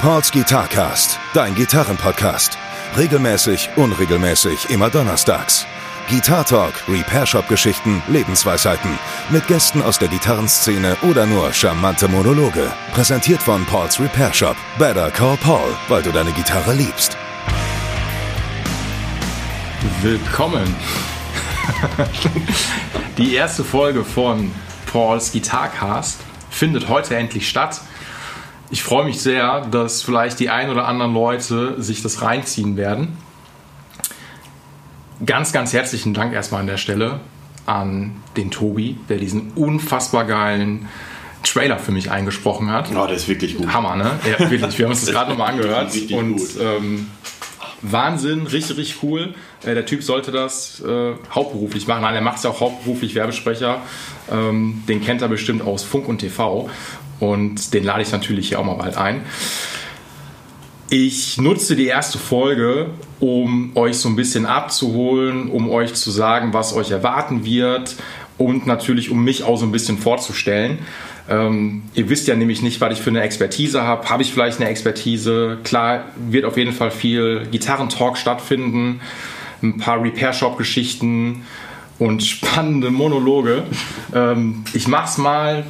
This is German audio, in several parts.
Pauls Guitarcast, dein Gitarrenpodcast. Regelmäßig, unregelmäßig, immer donnerstags. Guitar Talk, Repair Shop Geschichten, Lebensweisheiten. Mit Gästen aus der Gitarrenszene oder nur charmante Monologe. Präsentiert von Pauls Repair Shop. Better Call Paul, weil du deine Gitarre liebst. Willkommen. Die erste Folge von Pauls Guitarcast findet heute endlich statt. Ich freue mich sehr, dass vielleicht die ein oder anderen Leute sich das reinziehen werden. Ganz, ganz herzlichen Dank erstmal an der Stelle an den Tobi, der diesen unfassbar geilen Trailer für mich eingesprochen hat. Oh, der ist wirklich gut. Hammer, ne? Ja, wirklich. Wir haben uns das gerade nochmal angehört. Und ähm, Wahnsinn, richtig, richtig cool. Äh, der Typ sollte das äh, hauptberuflich machen. Nein, er macht es ja auch hauptberuflich Werbesprecher. Ähm, den kennt er bestimmt aus Funk und TV. Und den lade ich natürlich hier auch mal bald ein. Ich nutze die erste Folge, um euch so ein bisschen abzuholen, um euch zu sagen, was euch erwarten wird und natürlich um mich auch so ein bisschen vorzustellen. Ähm, ihr wisst ja nämlich nicht, was ich für eine Expertise habe. Habe ich vielleicht eine Expertise? Klar, wird auf jeden Fall viel Gitarrentalk stattfinden, ein paar Repair-Shop-Geschichten und spannende Monologe. Ähm, ich mache es mal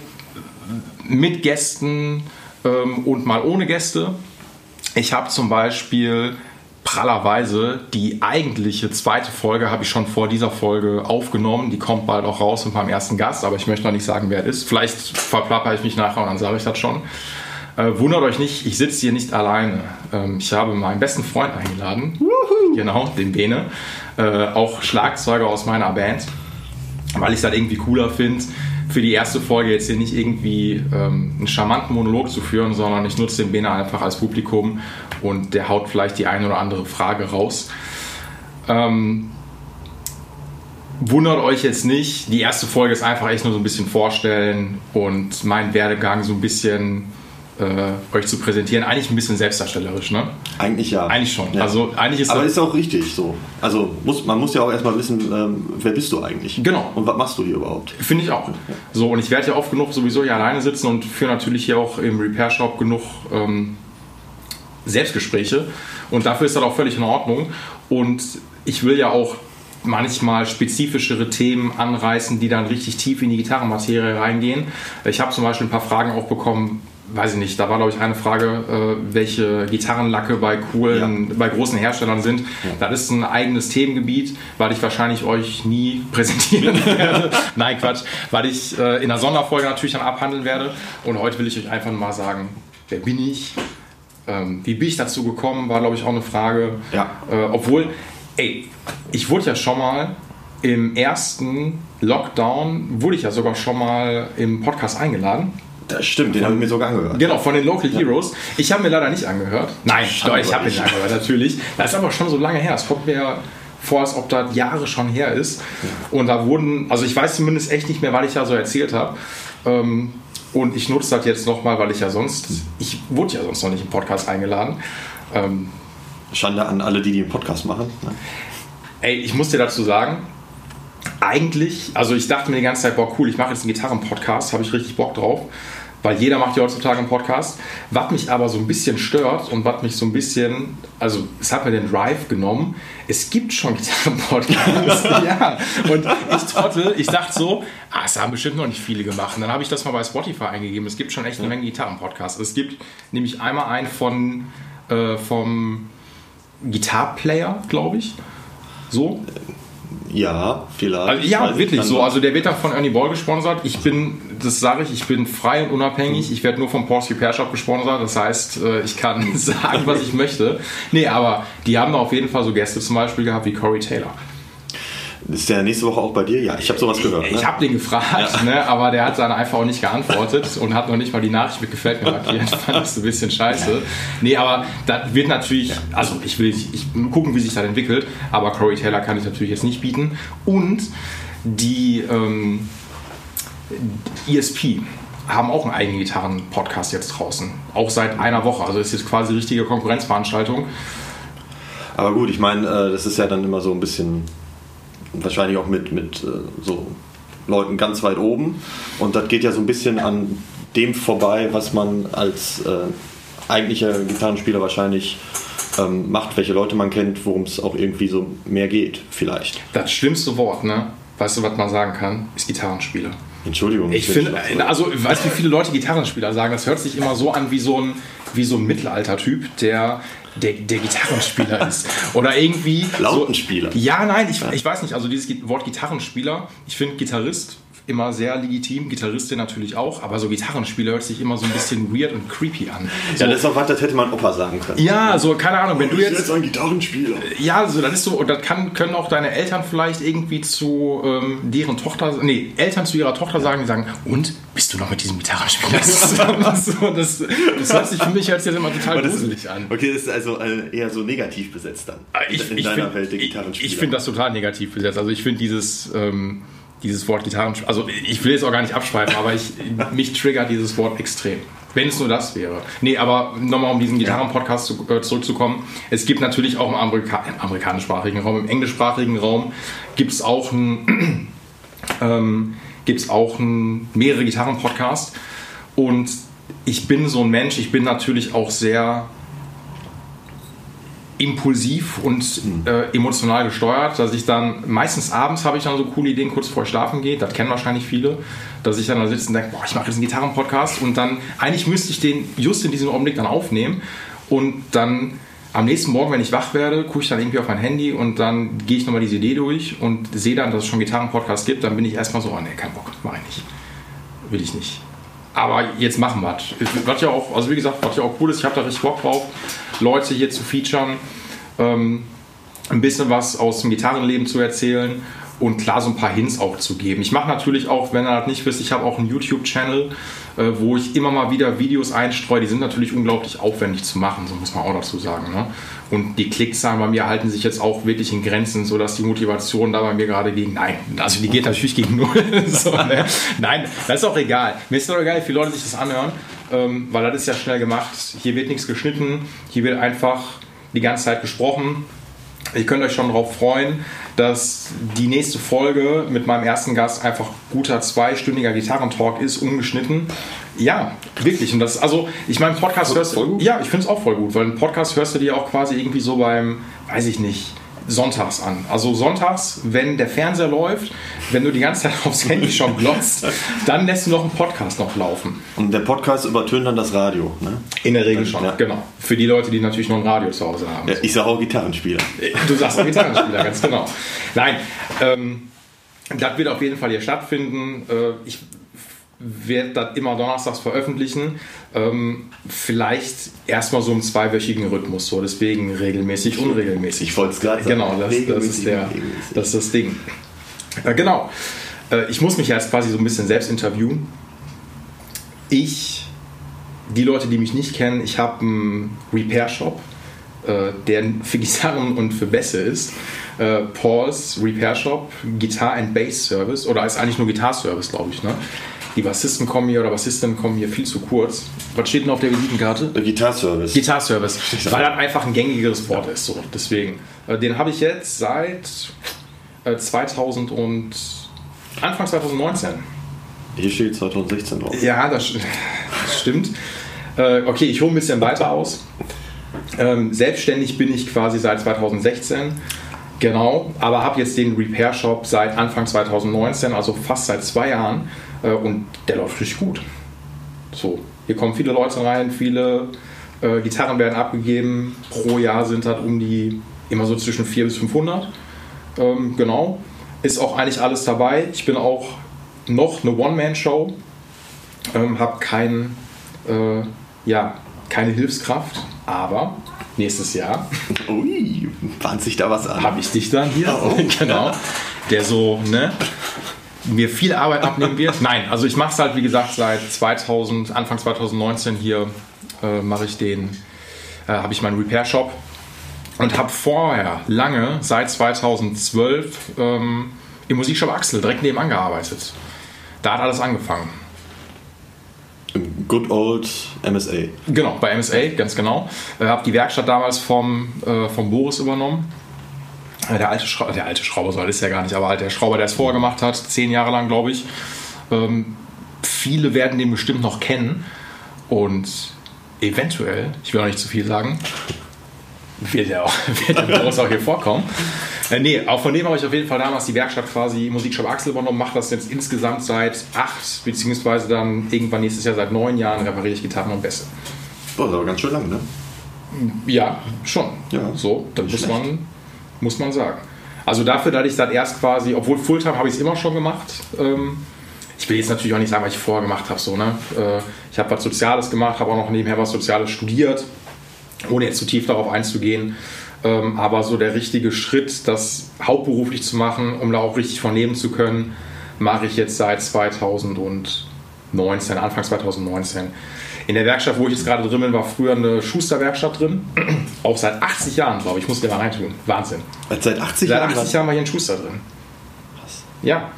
mit Gästen ähm, und mal ohne Gäste. Ich habe zum Beispiel prallerweise die eigentliche zweite Folge habe ich schon vor dieser Folge aufgenommen. Die kommt bald auch raus mit meinem ersten Gast, aber ich möchte noch nicht sagen, wer es ist. Vielleicht verplapper ich mich nachher und dann sage ich das schon. Äh, wundert euch nicht, ich sitze hier nicht alleine. Ähm, ich habe meinen besten Freund eingeladen. Genau, den Bene. Äh, auch Schlagzeuger aus meiner Band. Weil ich das irgendwie cooler finde, für die erste Folge jetzt hier nicht irgendwie ähm, einen charmanten Monolog zu führen, sondern ich nutze den Bene einfach als Publikum und der haut vielleicht die eine oder andere Frage raus. Ähm, wundert euch jetzt nicht, die erste Folge ist einfach echt nur so ein bisschen vorstellen und meinen Werdegang so ein bisschen äh, euch zu präsentieren. Eigentlich ein bisschen selbstdarstellerisch, ne? Eigentlich ja. Eigentlich schon. Ja. Also eigentlich ist Aber ist auch richtig so. Also muss, man muss ja auch erstmal wissen, ähm, wer bist du eigentlich? Genau. Und was machst du hier überhaupt? Finde ich auch. So, und ich werde ja oft genug sowieso hier alleine sitzen und führe natürlich hier auch im Repair Shop genug ähm, Selbstgespräche. Und dafür ist das auch völlig in Ordnung. Und ich will ja auch manchmal spezifischere Themen anreißen, die dann richtig tief in die Gitarrenmaterie reingehen. Ich habe zum Beispiel ein paar Fragen auch bekommen, weiß ich nicht, da war glaube ich eine Frage, äh, welche Gitarrenlacke bei coolen, bei großen Herstellern sind. Das ist ein eigenes Themengebiet, weil ich wahrscheinlich euch nie präsentieren werde. Nein, Quatsch, weil ich äh, in einer Sonderfolge natürlich dann abhandeln werde. Und heute will ich euch einfach mal sagen, wer bin ich? Ähm, wie bin ich dazu gekommen, war glaube ich auch eine Frage. Ja. Äh, obwohl, ey, ich wurde ja schon mal im ersten Lockdown, wurde ich ja sogar schon mal im Podcast eingeladen. Das stimmt, den habe ich mir sogar angehört. Genau, von den Local Heroes. Ich habe mir leider nicht angehört. Nein, Schade doch, ich habe dich. angehört, natürlich. Das ist aber schon so lange her. Es kommt mir vor, als ob das Jahre schon her ist. Und da wurden, also ich weiß zumindest echt nicht mehr, was ich da so erzählt habe. Ähm, und ich nutze das jetzt nochmal, weil ich ja sonst, ich wurde ja sonst noch nicht im Podcast eingeladen. Ähm, Schande an alle, die, einen Podcast machen. ne? Ey, ich muss dir dazu sagen, eigentlich, also ich dachte mir die ganze Zeit, boah, cool, ich mache jetzt einen Gitarren-Podcast, habe ich richtig Bock drauf, weil jeder macht ja heutzutage einen Podcast. Was mich aber so ein bisschen stört und was mich so ein bisschen, also es hat mir den Drive genommen, es gibt schon Gitarren-Podcasts. ja, und ich trottel, ich dachte so, ah, es haben bestimmt noch nicht viele gemacht. Und dann habe ich das mal bei Spotify eingegeben, es gibt schon echt eine Menge Gitarren-Podcasts. Es gibt nämlich einmal einen von, äh, vom Gitarplayer, glaube ich. So, Ja, vielleicht. also, ja, ich wirklich so. Also der wird dann von Ernie Ball gesponsert. Ich bin, das sage ich, ich bin frei und unabhängig. Ich werde nur vom Porsche Repair Shop gesponsert. Das heißt, äh, ich kann sagen, was ich möchte. Nee, aber die haben da auf jeden Fall so Gäste zum Beispiel gehabt wie Corey Taylor. Ist der nächste Woche auch bei dir? Ja, ich habe sowas gehört. Ich ne? habe den gefragt, ne, aber der hat dann einfach auch nicht geantwortet und hat noch nicht mal die Nachricht mit gefällt mir markiert. Fand das ein bisschen scheiße. Nee, aber das wird natürlich, also ich will ich, ich gucken, wie sich das entwickelt, aber Corey Taylor kann ich natürlich jetzt nicht bieten. Und die ähm, ESP haben auch einen eigenen Gitarren-Podcast jetzt draußen. Auch seit einer Woche. Also ist jetzt quasi richtige Konkurrenzveranstaltung. Aber gut, ich meine, äh, das ist ja dann immer so ein bisschen, wahrscheinlich auch mit, mit äh, so Leuten ganz weit oben. Und das geht ja so ein bisschen an dem vorbei, was man als äh, eigentlicher Gitarrenspieler wahrscheinlich ähm, macht, welche Leute man kennt, worum es auch irgendwie so mehr geht, vielleicht. Das schlimmste Wort, ne? Weißt du, was man sagen kann? Ist Gitarrenspieler. Entschuldigung. Ich finde, also, weißt du, wie viele Leute Gitarrenspieler sagen? Das hört sich immer so an wie so ein, wie so ein Mittelalter-Typ, der, der, der Gitarrenspieler ist. Oder irgendwie. Lautenspieler. So, ja, nein, ich, ich weiß nicht. Also, dieses Wort Gitarrenspieler, ich finde Gitarrist immer sehr legitim, Gitarristin natürlich auch, aber so Gitarrenspieler hört sich immer so ein bisschen weird und creepy an. So, ja, das ist auch was, das hätte man Opa sagen können. Ja, so, keine Ahnung, wenn du jetzt. jetzt ein Gitarrenspieler. Ja, so, das ist so, und das kann, können auch deine Eltern vielleicht irgendwie zu ähm, deren Tochter, nee, Eltern zu ihrer Tochter sagen, die sagen, und bist du noch mit diesem Gitarrenspieler? das, so, das, das hört sich für mich jetzt immer total gruselig an. Okay, das ist also äh, eher so negativ besetzt dann. Ich, in ich deiner find, Welt der ich, Gitarrenspieler. ich finde das total negativ besetzt. Also ich finde dieses, ähm, dieses Wort Gitarren, also ich will jetzt auch gar nicht abschweifen, aber ich, mich triggert dieses Wort extrem. Wenn es nur das wäre. Nee, aber nochmal um diesen Gitarren-Podcast zu, äh, zurückzukommen. Es gibt natürlich auch im, Amerika im amerikanischsprachigen Raum, im englischsprachigen Raum gibt es auch, ein, ähm, gibt's auch ein, mehrere Gitarren-Podcasts. Und ich bin so ein Mensch, ich bin natürlich auch sehr impulsiv und äh, emotional gesteuert, dass ich dann meistens abends habe ich dann so coole Ideen kurz vor schlafen gehe, das kennen wahrscheinlich viele, dass ich dann da sitze und denke, boah, ich mache jetzt einen Gitarrenpodcast und dann eigentlich müsste ich den just in diesem Augenblick dann aufnehmen und dann am nächsten Morgen, wenn ich wach werde, gucke ich dann irgendwie auf mein Handy und dann gehe ich nochmal diese Idee durch und sehe dann, dass es schon Gitarrenpodcast gibt, dann bin ich erstmal so, oh nee, kein Bock, mache ich nicht. Will ich nicht. Aber jetzt machen wir es. Was ja auch, also wie gesagt, was ja auch cool ist, ich habe da richtig Bock drauf, Leute hier zu featuren, ähm, ein bisschen was aus dem Gitarrenleben zu erzählen und klar so ein paar Hints auch zu geben. Ich mache natürlich auch, wenn ihr das nicht wisst, ich habe auch einen YouTube-Channel, äh, wo ich immer mal wieder Videos einstreue. Die sind natürlich unglaublich aufwendig zu machen, so muss man auch dazu sagen. Ne? Und die Klickzahlen bei mir halten sich jetzt auch wirklich in Grenzen, sodass die Motivation da bei mir gerade gegen, nein, also die geht natürlich gegen null. so, ne? Nein, das ist auch egal. Mir ist doch egal, wie viele Leute sich das anhören, ähm, weil das ist ja schnell gemacht. Hier wird nichts geschnitten, hier wird einfach die ganze Zeit gesprochen. Ihr könnt euch schon darauf freuen, dass die nächste Folge mit meinem ersten Gast einfach guter zweistündiger Gitarrentalk ist, ungeschnitten. Ja, wirklich. Und das, also, ich meine, Podcast hörst du. Ja, ich finde es auch voll gut, weil einen Podcast hörst du dir auch quasi irgendwie so beim, weiß ich nicht, sonntags an. Also sonntags, wenn der Fernseher läuft, wenn du die ganze Zeit aufs Handy schon glotzt, dann lässt du noch einen Podcast noch laufen. Und der Podcast übertönt dann das Radio, ne? In der Regel schon, ja. genau. Für die Leute, die natürlich noch ein Radio zu Hause haben. Ja, ich sage auch Gitarrenspieler. Du sagst auch Gitarrenspieler, ganz genau. Nein, ähm, das wird auf jeden Fall hier stattfinden. Äh, ich werde das immer donnerstags veröffentlichen. Ähm, vielleicht erstmal so im zweiwöchigen Rhythmus, so deswegen regelmäßig, unregelmäßig. Ich wollte es gerade sagen. Genau, das, das, ist der, das ist das Ding. Äh, genau. Äh, ich muss mich jetzt quasi so ein bisschen selbst interviewen. Ich, die Leute, die mich nicht kennen, ich habe einen Repair-Shop, äh, der für Gitarren und für Bässe ist. Äh, Paul's Repair Shop, Guitar and Bass Service, oder ist eigentlich nur Guitar Service, glaube ich, ne? Die Bassisten kommen hier oder Bassistinnen kommen hier viel zu kurz. Was steht denn auf der Visitenkarte? Gitarservice. Gitarservice. Weil das einfach ein gängigeres Wort ist. So. Deswegen. Äh, den habe ich jetzt seit 2000 und Anfang 2019. Hier steht 2016 drauf. Ja, das, stimmt. Äh, okay, ich hole ein bisschen weiter aus. Ähm, selbstständig bin ich quasi seit 2016. Genau, aber habe jetzt den Repair Shop seit Anfang 2019, also fast seit zwei Jahren. Äh, und der läuft richtig gut. So, hier kommen viele Leute rein, viele äh, Gitarren werden abgegeben. Pro Jahr sind das um die immer so zwischen 400 bis 500. Ähm, genau, ist auch eigentlich alles dabei. Ich bin auch noch eine One-Man-Show, ähm, habe kein, äh, ja, keine Hilfskraft, aber nächstes Jahr. Ui, bahnt sich da was an. Habe ich dich dann hier, oh, genau, der so, ne, mir viel Arbeit abnehmen wird. Nein, also ich mache es halt, wie gesagt, seit 2000, Anfang 2019 hier äh, mache ich den, äh, habe ich meinen Repair-Shop und habe vorher lange, seit 2012, ähm, im Musikshop Axel direkt nebenan gearbeitet. Da hat alles angefangen. Good old MSA. Genau, bei MSA, ganz genau. Ich äh, habe die Werkstatt damals vom, äh, vom Boris übernommen. Äh, der alte, Schra der alte Schrauber, so alt ist er gar nicht, aber halt der Schrauber, der es vorher gemacht hat, zehn Jahre lang, glaube ich. Ähm, viele werden den bestimmt noch kennen. Und eventuell, ich will noch nicht zu viel sagen, wird ja auch, wird ja auch hier vorkommen. Äh, nee, auch von dem habe ich auf jeden Fall damals die Werkstatt quasi Musikshop Axel übernommen, mache das jetzt insgesamt seit acht, beziehungsweise dann irgendwann nächstes Jahr seit neun Jahren repariere ich Gitarren und Bässe. Boah, das ist aber ganz schön lang, ne? Ja, schon. Ja, so, das nicht muss man, muss man sagen. Also dafür, dass ich das erst quasi, obwohl Fulltime habe ich es immer schon gemacht. Ähm, ich will jetzt natürlich auch nicht sagen, was ich vorher gemacht habe. So, ne? Äh, ich habe was Soziales gemacht, habe auch noch nebenher was Soziales studiert, ohne jetzt zu tief darauf einzugehen. Ähm, aber so der richtige Schritt, das hauptberuflich zu machen, um da auch richtig von leben zu können, mache ich jetzt seit 2019, Anfang 2019. In der Werkstatt, wo ich jetzt gerade drin bin, war früher eine Schusterwerkstatt drin. Auch seit 80 Jahren, glaube ich. Ich muss dir mal reintun. Wahnsinn. Seit 80 Seit Jahren? 80 Jahren war hier ein Schuster drin. Ja.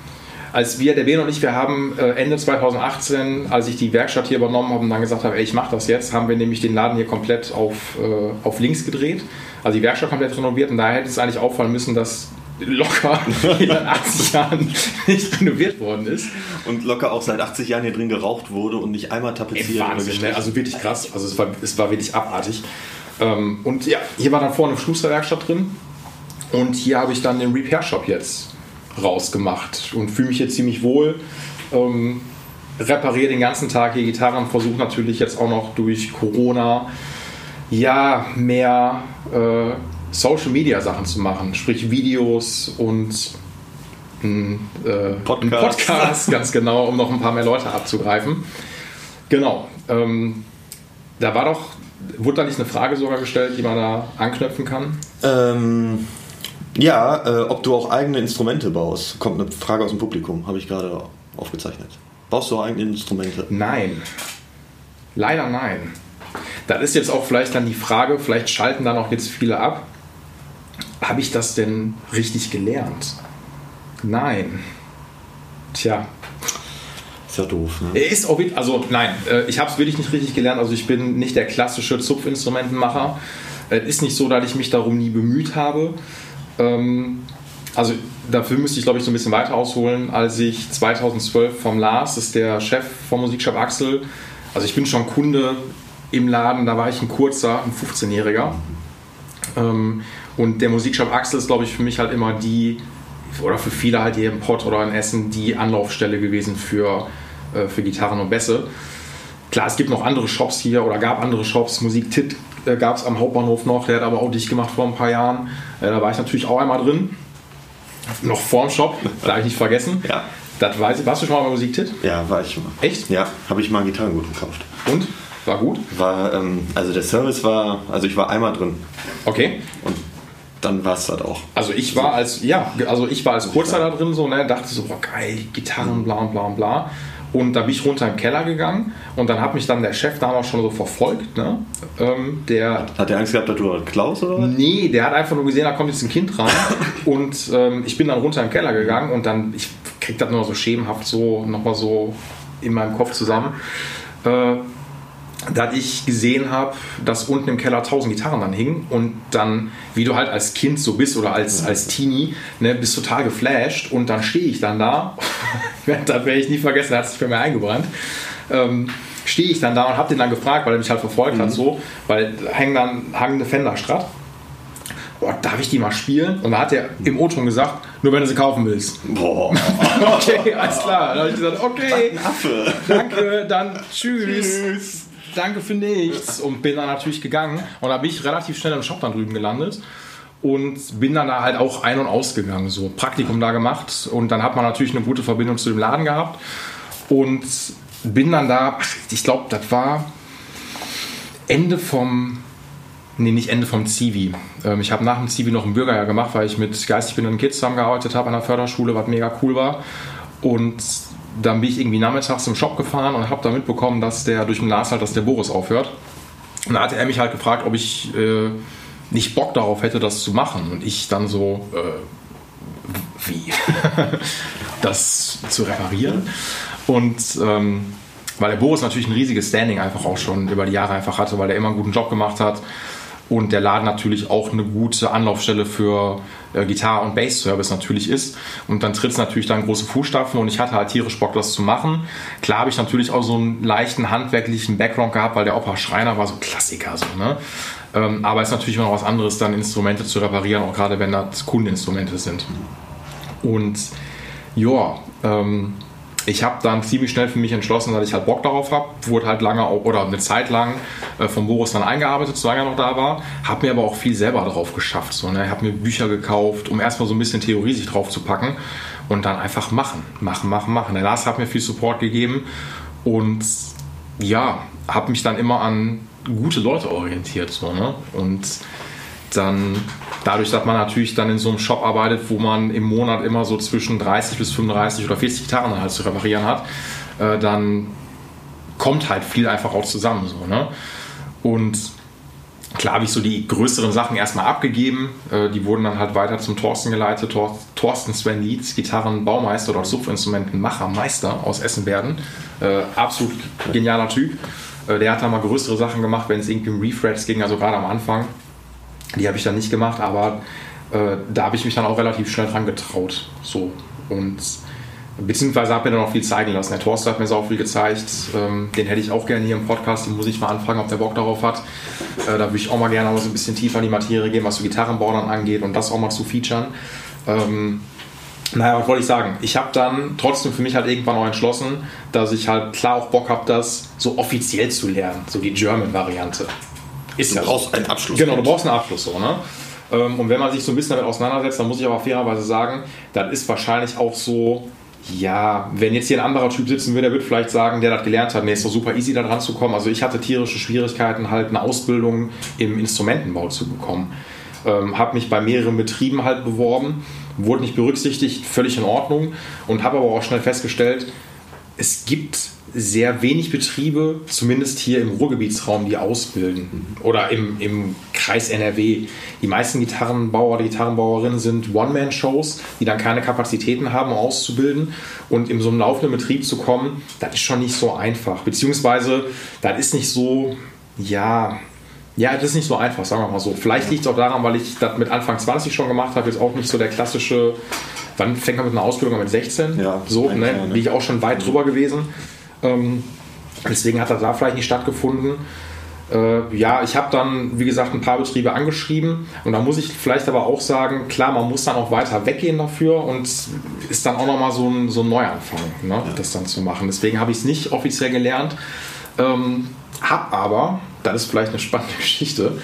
Als wir, der Ben und ich, wir haben äh, Ende 2018, als ich die Werkstatt hier übernommen habe und dann gesagt habe, ey, ich mache das jetzt, haben wir nämlich den Laden hier komplett auf, äh, auf links gedreht. Also die Werkstatt komplett renoviert und daher hätte es eigentlich auffallen müssen, dass locker in den 80 Jahren nicht renoviert worden ist. Und locker auch seit 80 Jahren hier drin geraucht wurde und nicht einmal tapeziert Wahnsinn, ne? also wirklich krass. Also es war, es war wirklich abartig. Ähm, und ja, hier war dann vorne eine Schusterwerkstatt drin. Und hier habe ich dann den Repair-Shop jetzt rausgemacht und fühle mich hier ziemlich wohl. Ähm, repariere den ganzen Tag hier Gitarren, versuche natürlich jetzt auch noch durch Corona ja mehr äh, Social Media Sachen zu machen, sprich Videos und ein, äh, Podcast. ein Podcast, ganz genau, um noch ein paar mehr Leute abzugreifen. Genau. Ähm, da war doch, wurde da nicht eine Frage sogar gestellt, die man da anknüpfen kann? Ähm, ja, äh, ob du auch eigene Instrumente baust. Kommt eine Frage aus dem Publikum, habe ich gerade aufgezeichnet. Baust du auch eigene Instrumente? Nein. Leider nein. Das ist jetzt auch vielleicht dann die Frage, vielleicht schalten da noch jetzt viele ab. Habe ich das denn richtig gelernt? Nein. Tja, Ist ja doof, ne? Ist auch also nein, äh, ich habe es wirklich nicht richtig gelernt. Also ich bin nicht der klassische Zupfinstrumentenmacher. Es ist nicht so, dass ich mich darum nie bemüht habe. Ähm, also dafür müsste ich, glaube ich, so ein bisschen weiter ausholen. Als ich 2012 vom Lars, das ist der Chef vom Musikshop Axel, also ich bin schon Kunde im Laden, da war ich ein kurzer, ein 15-Jähriger. Ähm, und der Musikshop Axel ist, glaube ich, für mich halt immer die, oder für viele halt hier im Pott oder in Essen, die Anlaufstelle gewesen für, äh, für Gitarren und Bässe. Klar, es gibt noch andere Shops hier oder gab andere Shops. Musik Tit äh, gab es am Hauptbahnhof noch, der hat aber auch dicht gemacht vor ein paar Jahren. Äh, da war ich natürlich auch einmal drin. Noch vorm Shop, darf ich nicht vergessen. Ja. Das weiß ich. Warst du schon mal bei Musik Tit? Ja, war ich schon mal. Echt? Ja, habe ich mal ein Gitarrengut gekauft. Und? War gut? War, ähm, also der Service war, also ich war einmal drin Okay. und dann war es das auch. Also ich war als, ja, also ich war als Kurzer da drin so, ne, dachte so, boah, geil, Gitarren, bla bla bla. Und da bin ich runter im Keller gegangen und dann hat mich dann der Chef damals schon so verfolgt, ne? Ähm, der Hat der Angst gehabt, dass du was klaust oder was? Nee, der hat einfach nur gesehen, da kommt jetzt ein Kind rein. und ähm, ich bin dann runter im Keller gegangen und dann, ich krieg das nur so schemenhaft so, nochmal so in meinem Kopf zusammen. Äh, dass ich gesehen habe, dass unten im Keller tausend Gitarren dann hingen und dann, wie du halt als Kind so bist oder als, als Teenie, ne, bist total geflasht und dann stehe ich dann da, das werde ich nie vergessen, da hat sich bei mir eingebrannt, ähm, stehe ich dann da und habe den dann gefragt, weil er mich halt verfolgt hat so, weil hängen dann hangende Fender Strat. Boah, darf ich die mal spielen? Und da hat er im O-Ton gesagt, nur wenn du sie kaufen willst. Boah, Okay, alles klar. Dann habe ich gesagt, okay, Affe. danke, dann tschüss. Danke für nichts. Und bin dann natürlich gegangen. Und da bin ich relativ schnell im Shop dann drüben gelandet. Und bin dann da halt auch ein- und ausgegangen. So Praktikum da gemacht. Und dann hat man natürlich eine gute Verbindung zu dem Laden gehabt. Und bin dann da, ich glaube, das war Ende vom Nee, nicht Ende vom Zivi. Ähm, ich habe nach dem Zivi noch ein Bürgerjahr gemacht, weil ich mit geistig behinderten Kids zusammengearbeitet habe an der Förderschule, was mega cool war. Und dann bin ich irgendwie nachmittags im Shop gefahren und habe da mitbekommen, dass der durch den Lars halt, dass der Boris aufhört. Und da hatte er mich halt gefragt, ob ich äh, nicht Bock darauf hätte, das zu machen. Und ich dann so, äh, wie? das zu reparieren. Und ähm, weil der Boris natürlich ein riesiges Standing einfach auch schon über die Jahre einfach hatte, weil er immer einen guten Job gemacht hat. Und der Laden natürlich auch eine gute Anlaufstelle für äh, Gitarre- und Bass-Service natürlich ist. Und dann tritt es natürlich dann große Fußstapfen und ich hatte halt tierisch Bock, das zu machen. Klar habe ich natürlich auch so einen leichten handwerklichen Background gehabt, weil der Opa Schreiner war so Klassiker. So, ne? Ähm, aber es ist natürlich immer noch was anderes, dann Instrumente zu reparieren, auch gerade wenn das Kundeninstrumente sind. Und ja, ähm, ich habe dann ziemlich schnell für mich entschlossen, dass ich halt Bock darauf habe. Wurde halt lange auch, oder eine Zeit lang äh, von Boris dann eingearbeitet, solange er noch da war. Habe mir aber auch viel selber drauf geschafft. So, ne? Ich habe mir Bücher gekauft, um erstmal so ein bisschen Theorie sich drauf zu packen und dann einfach machen. Machen, machen, machen. Der Lars hat mir viel Support gegeben und ja, habe mich dann immer an gute Leute orientiert. So, ne? Und dann dadurch, dass man natürlich dann in so einem Shop arbeitet, wo man im Monat immer so zwischen 30 bis 35 oder 40 Gitarren halt zu reparieren hat, äh, dann kommt halt viel einfach auch zusammen. So, ne? Und klar habe ich so die größeren Sachen erstmal abgegeben. Äh, die wurden dann halt weiter zum Thorsten geleitet. Tor Thorsten Sven Lietz, Gitarrenbaumeister oder Supfinstrumentenmacher, Meister aus Essen-Werden. Äh, absolut genialer Typ. Äh, der hat da mal größere Sachen gemacht, wenn es irgendwie um Refrets ging, also gerade am Anfang. Die habe ich dann nicht gemacht, aber äh, da habe ich mich dann auch relativ schnell dran getraut. So. Und beziehungsweise habe mir dann auch viel zeigen lassen. Der Thorsten hat mir so viel gezeigt. Ähm, den hätte ich auch gerne hier im Podcast. Den muss ich mal anfragen, ob der Bock darauf hat. Äh, da würde ich auch mal gerne so ein bisschen tiefer in die Materie gehen, was so Gitarrenbau dann angeht und das auch mal zu featuren. Ähm, naja, was wollte ich sagen? Ich habe dann trotzdem für mich halt irgendwann auch entschlossen, dass ich halt klar auch Bock habe, das so offiziell zu lernen, so die German-Variante. Ist du brauchst einen Abschluss. Genau, du brauchst einen Abschluss so, ne? Ähm, und wenn man sich so ein bisschen damit auseinandersetzt, dann muss ich aber fairerweise sagen, das ist wahrscheinlich auch so, ja, wenn jetzt hier ein anderer Typ sitzen würde, der wird vielleicht sagen, der das gelernt hat, nee, ist doch super easy da dran zu kommen. Also ich hatte tierische Schwierigkeiten, halt eine Ausbildung im Instrumentenbau zu bekommen. Ähm, habe mich bei mehreren Betrieben halt beworben, wurde nicht berücksichtigt, völlig in Ordnung und habe aber auch schnell festgestellt, es gibt sehr wenig Betriebe, zumindest hier im Ruhrgebietsraum, die ausbilden. Oder im, im Kreis NRW. Die meisten Gitarrenbauer, die Gitarrenbauerinnen sind One-Man-Shows, die dann keine Kapazitäten haben, um auszubilden. Und in so einem laufenden Betrieb zu kommen, das ist schon nicht so einfach. Beziehungsweise, das ist nicht so, ja, ja, das ist nicht so einfach, sagen wir mal so. Vielleicht liegt es auch daran, weil ich das mit Anfang 20 schon gemacht habe, jetzt auch nicht so der klassische, wann fängt man mit einer Ausbildung an mit 16? Ja, so, ne? ja, ne? Bin ich auch schon weit drüber gewesen. Ähm, deswegen hat das da vielleicht nicht stattgefunden. Äh, ja, ich habe dann, wie gesagt, ein paar Betriebe angeschrieben und da muss ich vielleicht aber auch sagen, klar, man muss dann auch weiter weggehen dafür und ist dann auch nochmal so ein, so ein Neuanfang, ne, ja. das dann zu machen. Deswegen habe ich es nicht offiziell gelernt, ähm, habe aber, das ist vielleicht eine spannende Geschichte,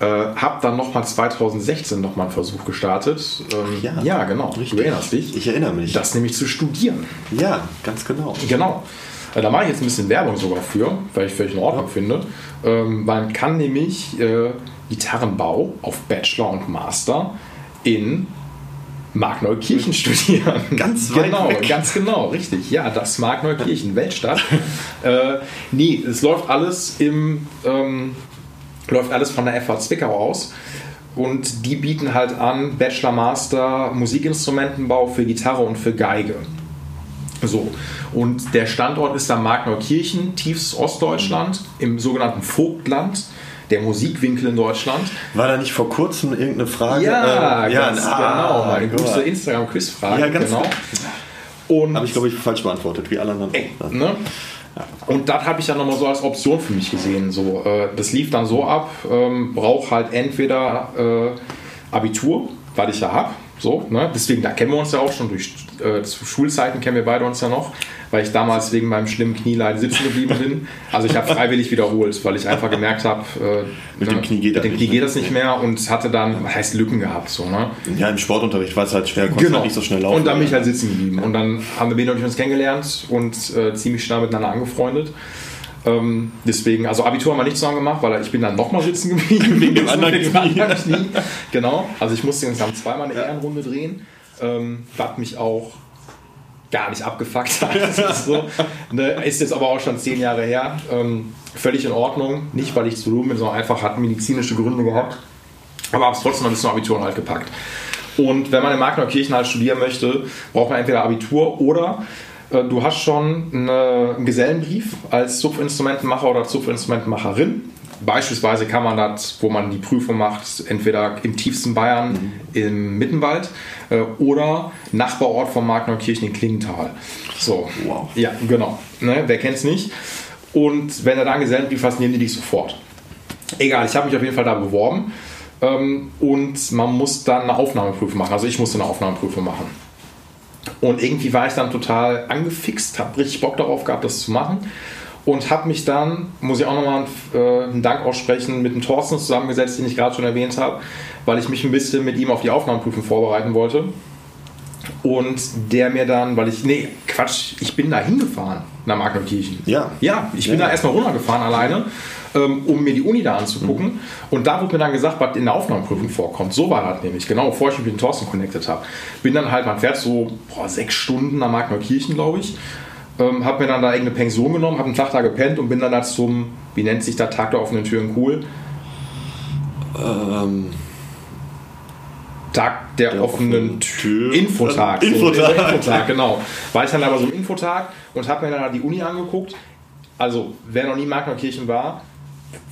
äh, habe dann nochmal 2016 nochmal einen Versuch gestartet. Ähm, ja, ja, genau. Richtig. Du erinnerst dich. Ich erinnere mich. Das nämlich zu studieren. Ja, ganz genau. Genau. Äh, Da mache ich jetzt ein bisschen Werbung sogar für, weil ich völlig in Ordnung Ja. finde. Ähm, man kann nämlich äh, Gitarrenbau auf Bachelor und Master in Markneukirchen studieren. Ganz weit genau, weg. ganz genau, richtig. Ja, das Markneukirchen, Weltstadt. äh, nee, es läuft alles im ähm, läuft alles von der FH Zwickau aus. Und die bieten halt an Bachelor, Master, Musikinstrumentenbau für Gitarre und für Geige. So, und der Standort ist dann Markneukirchen, tiefstes Ostdeutschland, im sogenannten Vogtland, der Musikwinkel in Deutschland. War da nicht vor kurzem irgendeine Frage? Ja, Äh, ganz ah, genau. Gott. gute Instagram-Quizfrage. Ja, ganz genau. Und Habe ich, glaube ich, falsch beantwortet, wie alle anderen. Ey, ne? Und das habe ich dann nochmal so als Option für mich gesehen. So, äh, das lief dann so ab, ähm, brauche halt entweder äh, Abitur, weil ich ja habe. So, ne? Deswegen, da kennen wir uns ja auch schon durch äh, zu Schulzeiten kennen wir beide uns ja noch, weil ich damals wegen meinem schlimmen Knieleid sitzen geblieben bin. Also ich habe freiwillig wiederholt, weil ich einfach gemerkt habe, äh, Mit dem Knie geht mit das dem nicht, Knie geht ne? das nicht mehr und hatte dann, was heißt Lücken gehabt, so, ne? Ja, im Sportunterricht war es halt schwer, konnte halt nicht so schnell laufen. Und dann bin ich halt sitzen geblieben. Und dann haben wir Ben und ich uns kennengelernt und äh, ziemlich schnell miteinander angefreundet. Ähm, deswegen, also Abitur haben wir nicht zusammen gemacht, weil ich bin dann nochmal sitzen geblieben. Wegen dem anderen wegen Knie. anderen Knie. Genau, also ich musste insgesamt zweimal eine Ehrenrunde drehen, ähm, was mich auch gar nicht abgefuckt hat. Ist, so, ne, ist jetzt aber auch schon zehn Jahre her. Ähm, völlig in Ordnung. Nicht, weil ich zu dumm bin, sondern einfach hat medizinische Gründe gehabt. Aber habe es trotzdem noch bis zum Abitur halt gepackt. Und wenn man in Markneukirchen halt studieren möchte, braucht man entweder Abitur oder äh, du hast schon eine, einen Gesellenbrief als Zupfinstrumentenmacher oder Zupfinstrumentenmacherin. Beispielsweise kann man das, wo man die Prüfung macht, entweder im tiefsten Bayern, mhm. im Mittenwald äh, oder Nachbarort von Markneukirchen in Klingenthal. So, wow. Ja, genau. Ne, wer kennt es nicht? Und wenn er da gesendet wird, faszinieren die dich sofort. Egal, ich habe mich auf jeden Fall da beworben ähm, und man muss dann eine Aufnahmeprüfung machen. Also ich musste eine Aufnahmeprüfung machen. Und irgendwie war ich dann total angefixt, habe richtig Bock darauf gehabt, das zu machen. Und habe mich dann, muss ich auch nochmal äh, einen Dank aussprechen, mit dem Thorsten zusammengesetzt, den ich gerade schon erwähnt habe, weil ich mich ein bisschen mit ihm auf die Aufnahmeprüfung vorbereiten wollte. Und der mir dann, weil ich, nee, Quatsch, ich bin da hingefahren nach Magnerkirchen. Ja. Ja, ich bin ja. da erstmal runtergefahren alleine ähm, um mir die Uni da anzugucken. Mhm. Und da wurde mir dann gesagt, was in der Aufnahmeprüfung vorkommt. So war das nämlich, genau bevor ich mich mit dem Thorsten connected habe. Bin dann halt, man fährt so boah, sechs Stunden nach Magneukirchen, glaube ich. Ähm, habe mir dann da irgendeine Pension genommen, habe einen Tag da gepennt und bin dann da zum, wie nennt sich der Tag der offenen Türen cool? Ähm. Tag der, der offenen Tür. Infotag. Infotag. So, Infotag, genau. War ich dann aber so im Infotag und habe mir dann die Uni angeguckt. Also, wer noch nie Magnerkirchen war,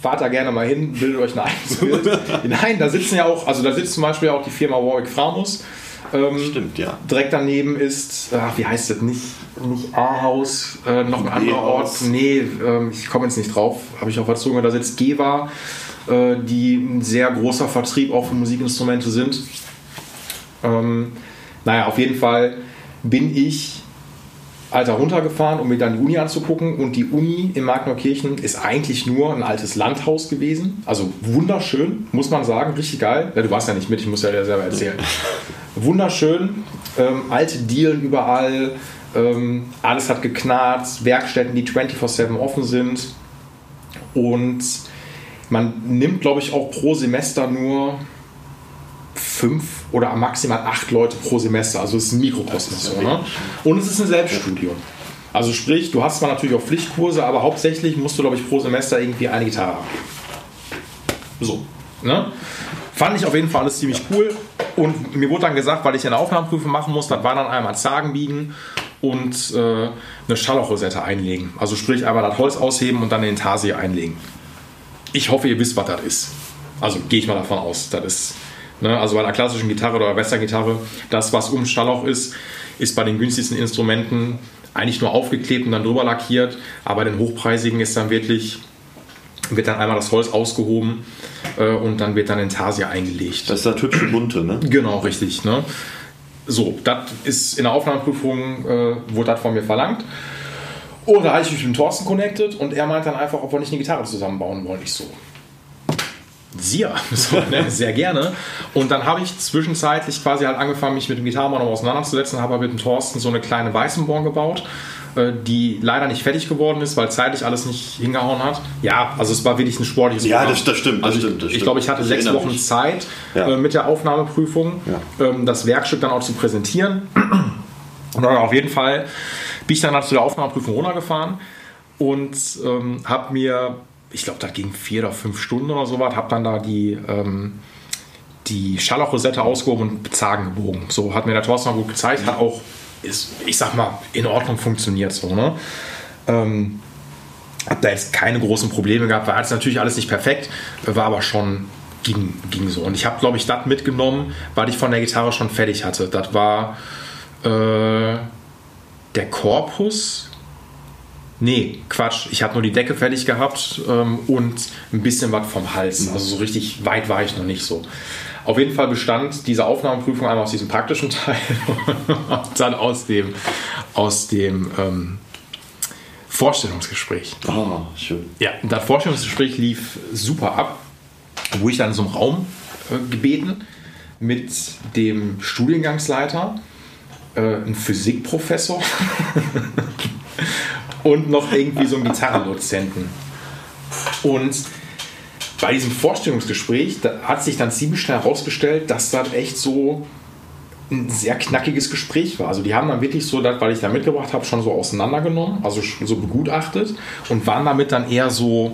fahrt da gerne mal hin, bildet euch ein eigenes Bild. Nein, da sitzen ja auch, also da sitzt zum Beispiel auch die Firma Warwick Framus. Ähm, Stimmt, ja. Direkt daneben ist, ach, wie heißt das, nicht, nicht A-Haus, äh, noch ein anderer Ort. Nee, ähm, ich komme jetzt nicht drauf, habe ich auch verzogen. Da sitzt Geva, äh, die ein sehr großer Vertrieb auch für Musikinstrumente sind. Ähm, naja, auf jeden Fall bin ich Alter runtergefahren, um mir dann die Uni anzugucken. Und die Uni in Magneukirchen ist eigentlich nur ein altes Landhaus gewesen. Also wunderschön, muss man sagen, richtig geil. Ja, du warst ja nicht mit, ich muss ja dir selber erzählen. Wunderschön, ähm, alte Dielen überall, ähm, alles hat geknarrt, Werkstätten, die 24-7 offen sind. Und man nimmt, glaube ich, auch pro Semester nur fünf oder maximal acht Leute pro Semester. Also es ist ein Mikrokosmos. So, ne? Und es ist ein Selbststudium. Also sprich, du hast zwar natürlich auch Pflichtkurse, aber hauptsächlich musst du, glaube ich, pro Semester irgendwie eine Gitarre haben. So. Ne? Fand ich auf jeden Fall alles ziemlich cool. Und mir wurde dann gesagt, weil ich eine Aufnahmeprüfung machen muss, das war dann einmal Zagen biegen und äh, eine Schallochrosette einlegen. Also sprich, einmal das Holz ausheben und dann den Tarsi einlegen. Ich hoffe, ihr wisst, was das ist. Also gehe ich mal davon aus, das ist Ne? Also bei einer klassischen Gitarre oder Western-Gitarre, das, was um Schalloch ist, ist bei den günstigsten Instrumenten eigentlich nur aufgeklebt und dann drüber lackiert. Aber bei den hochpreisigen ist dann wirklich, wird dann einmal das Holz ausgehoben äh, und dann wird dann Intarsia eingelegt. Das ist das hübsche bunte, ne? Genau, richtig. Ne? So, das ist in der Aufnahmeprüfung, äh, wurde das von mir verlangt. Und da habe ich mich mit dem Thorsten connected und er meint dann einfach, ob wir nicht eine Gitarre zusammenbauen wollen. Ich so, sehr, so, ne? sehr gerne. Und dann habe ich zwischenzeitlich quasi halt angefangen, mich mit dem Gitarrenbau noch auseinanderzusetzen, habe mit dem Thorsten so eine kleine Weißenborn gebaut, die leider nicht fertig geworden ist, weil zeitlich alles nicht hingehauen hat. Ja, also es war wirklich ein sportliches Ja, das, das, stimmt. Also das stimmt, das ich, ich glaube, ich hatte ich sechs Wochen mich. Zeit ja. äh, mit der Aufnahmeprüfung, ja. ähm, das Werkstück dann auch zu präsentieren. Und auf jeden Fall bin ich dann halt zu der Aufnahmeprüfung runtergefahren und ähm, habe mir ich glaube, das ging vier oder fünf Stunden oder so was, habe dann da die, ähm, die Scharlachrosette ausgehoben und Bezagen gebogen. So hat mir der Thorsten auch gut gezeigt, hat auch, ist, ich sag mal, in Ordnung funktioniert so, ne? Ähm, hab da jetzt keine großen Probleme gehabt, war jetzt natürlich alles nicht perfekt, war aber schon ging, ging so. Und ich habe, glaube ich, das mitgenommen, weil ich von der Gitarre schon fertig hatte. Das war äh, der Korpus, Nee, Quatsch. Ich habe nur die Decke fertig gehabt ähm, und ein bisschen was vom Hals. Also so richtig weit war ich noch nicht so. Auf jeden Fall bestand diese Aufnahmeprüfung einmal aus diesem praktischen Teil und dann aus dem, aus dem ähm, Vorstellungsgespräch. Oh, schön. Ja, das Vorstellungsgespräch lief super ab, wo ich dann in so einem Raum äh, gebeten mit dem Studiengangsleiter, äh, ein Physikprofessor und noch irgendwie so einen Gitarrendozenten. Und bei diesem Vorstellungsgespräch hat sich dann ziemlich schnell herausgestellt, dass das echt so ein sehr knackiges Gespräch war. Also die haben dann wirklich so, das, weil ich da mitgebracht habe, schon so auseinandergenommen, also so begutachtet und waren damit dann eher so,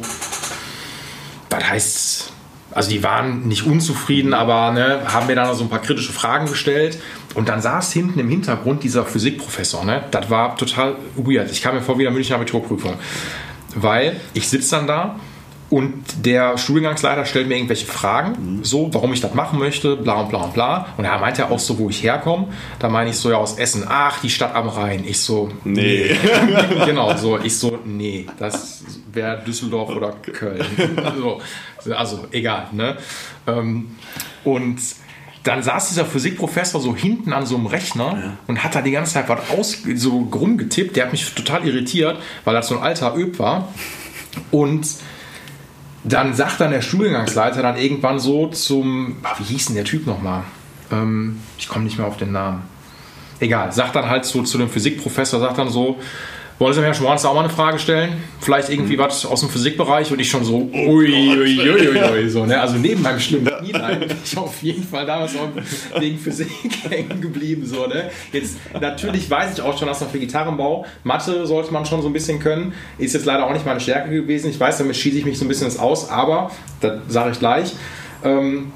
was heißt also die waren nicht unzufrieden, aber ne, haben mir dann so ein paar kritische Fragen gestellt. Und dann saß hinten im Hintergrund dieser Physikprofessor. Ne? Das war total weird. Ich kam mir vor wie eine Münchner Abiturprüfung. Weil ich sitze dann da Und der Studiengangsleiter stellt mir irgendwelche Fragen, mhm. so, warum ich das machen möchte, bla und bla und bla. Und er meint ja auch so, wo ich herkomme. Da meine ich so, ja, aus Essen. Ach, die Stadt am Rhein. Ich so, nee. nee. genau, so. Ich so, nee, das wäre Düsseldorf oder Köln. so. Also, egal, ne? Ähm, und dann saß dieser Physikprofessor so hinten an so einem Rechner ja. und hat da die ganze Zeit was aus, so rumgetippt. Der hat mich total irritiert, weil das so ein alter Öb war. Und dann sagt dann der Studiengangsleiter dann irgendwann so zum, wie hieß denn der Typ nochmal? Ähm, ich komme nicht mehr auf den Namen. Egal, sagt dann halt so zu dem Physikprofessor, sagt dann so, wollen Sie mir Schmorns auch mal eine Frage stellen? Vielleicht irgendwie mhm. was aus dem Physikbereich und ich schon so, uiuiuiui, so, ne? Also neben meinem schlimmen Knielein bin ich auf jeden Fall damals auch wegen Physik hängen geblieben, so, ne? Jetzt, natürlich weiß ich auch schon, dass noch für Gitarrenbau, Mathe sollte man schon so ein bisschen können, ist jetzt leider auch nicht meine Stärke gewesen. Ich weiß, damit schieße ich mich so ein bisschen aus, aber, das sage ich gleich, ähm,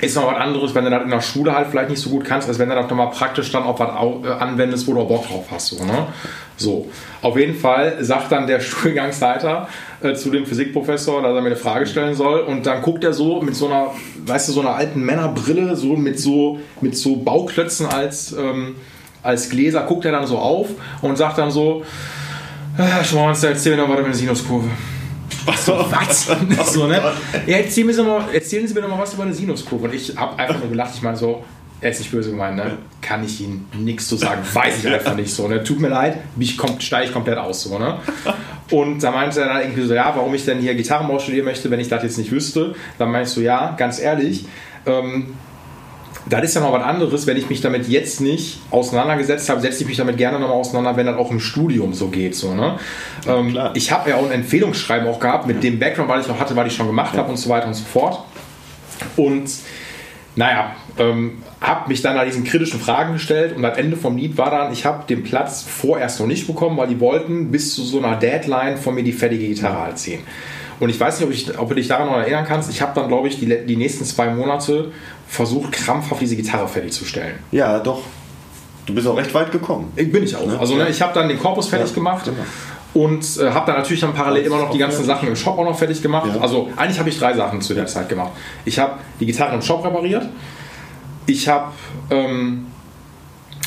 ist noch was anderes, wenn du das in der Schule halt vielleicht nicht so gut kannst, als wenn du das nochmal praktisch dann auch was äh, anwendest, wo du Bock drauf hast. So, ne? so. Auf jeden Fall sagt dann der Schulgangsleiter äh, zu dem Physikprofessor, dass er mir eine Frage stellen soll und dann guckt er so mit so einer, weißt du, so einer alten Männerbrille, so mit so, mit so Bauklötzen als, ähm, als Gläser, guckt er dann so auf und sagt dann so, äh, Schmarrn, erzähl mir noch was über eine Sinuskurve. So, was? so, ne? ja, erzählen, Sie mal, erzählen Sie mir doch mal was über eine Sinuskurve. Und ich habe einfach nur gelacht. Ich meine so, er ist nicht böse gemeint, ne? Kann ich Ihnen nichts zu sagen. Weiß ich einfach nicht so. Ne? Tut mir leid, mich steige ich komplett aus. So, ne? Und da meinte er dann irgendwie so, ja, warum ich denn hier Gitarrenbau studieren möchte, wenn ich das jetzt nicht wüsste. Dann meinte ich so, ja, ganz ehrlich, ähm, das ist ja noch was anderes, wenn ich mich damit jetzt nicht auseinandergesetzt habe, setze ich mich damit gerne nochmal auseinander, wenn das auch im Studium so geht. So, ne? Ja, ähm, ich habe ja auch ein Empfehlungsschreiben auch gehabt mit ja. dem Background, weil ich noch hatte, weil ich schon gemacht ja. habe und so weiter und so fort. Und naja, ähm, habe mich dann an diesen kritischen Fragen gestellt und am Ende vom Lied war dann, ich habe den Platz vorerst noch nicht bekommen, weil die wollten bis zu so einer Deadline von mir die fertige Gitarre halt ziehen. Und ich weiß nicht, ob, ich, ob du dich daran noch erinnern kannst. Ich habe dann, glaube ich, die, die nächsten zwei Monate versucht, krampfhaft diese Gitarre fertigzustellen. Ja, doch. Du bist auch recht weit gekommen. Ich bin ich auch. Ne? Also ne, ich habe dann den Korpus fertig ja, gemacht. Genau. Und äh, habe dann natürlich dann parallel immer noch die ganzen Sachen im Shop auch noch fertig gemacht. Ja. Also eigentlich habe ich drei Sachen zu der Zeit gemacht. Ich habe die Gitarre im Shop repariert. Ich habe ähm,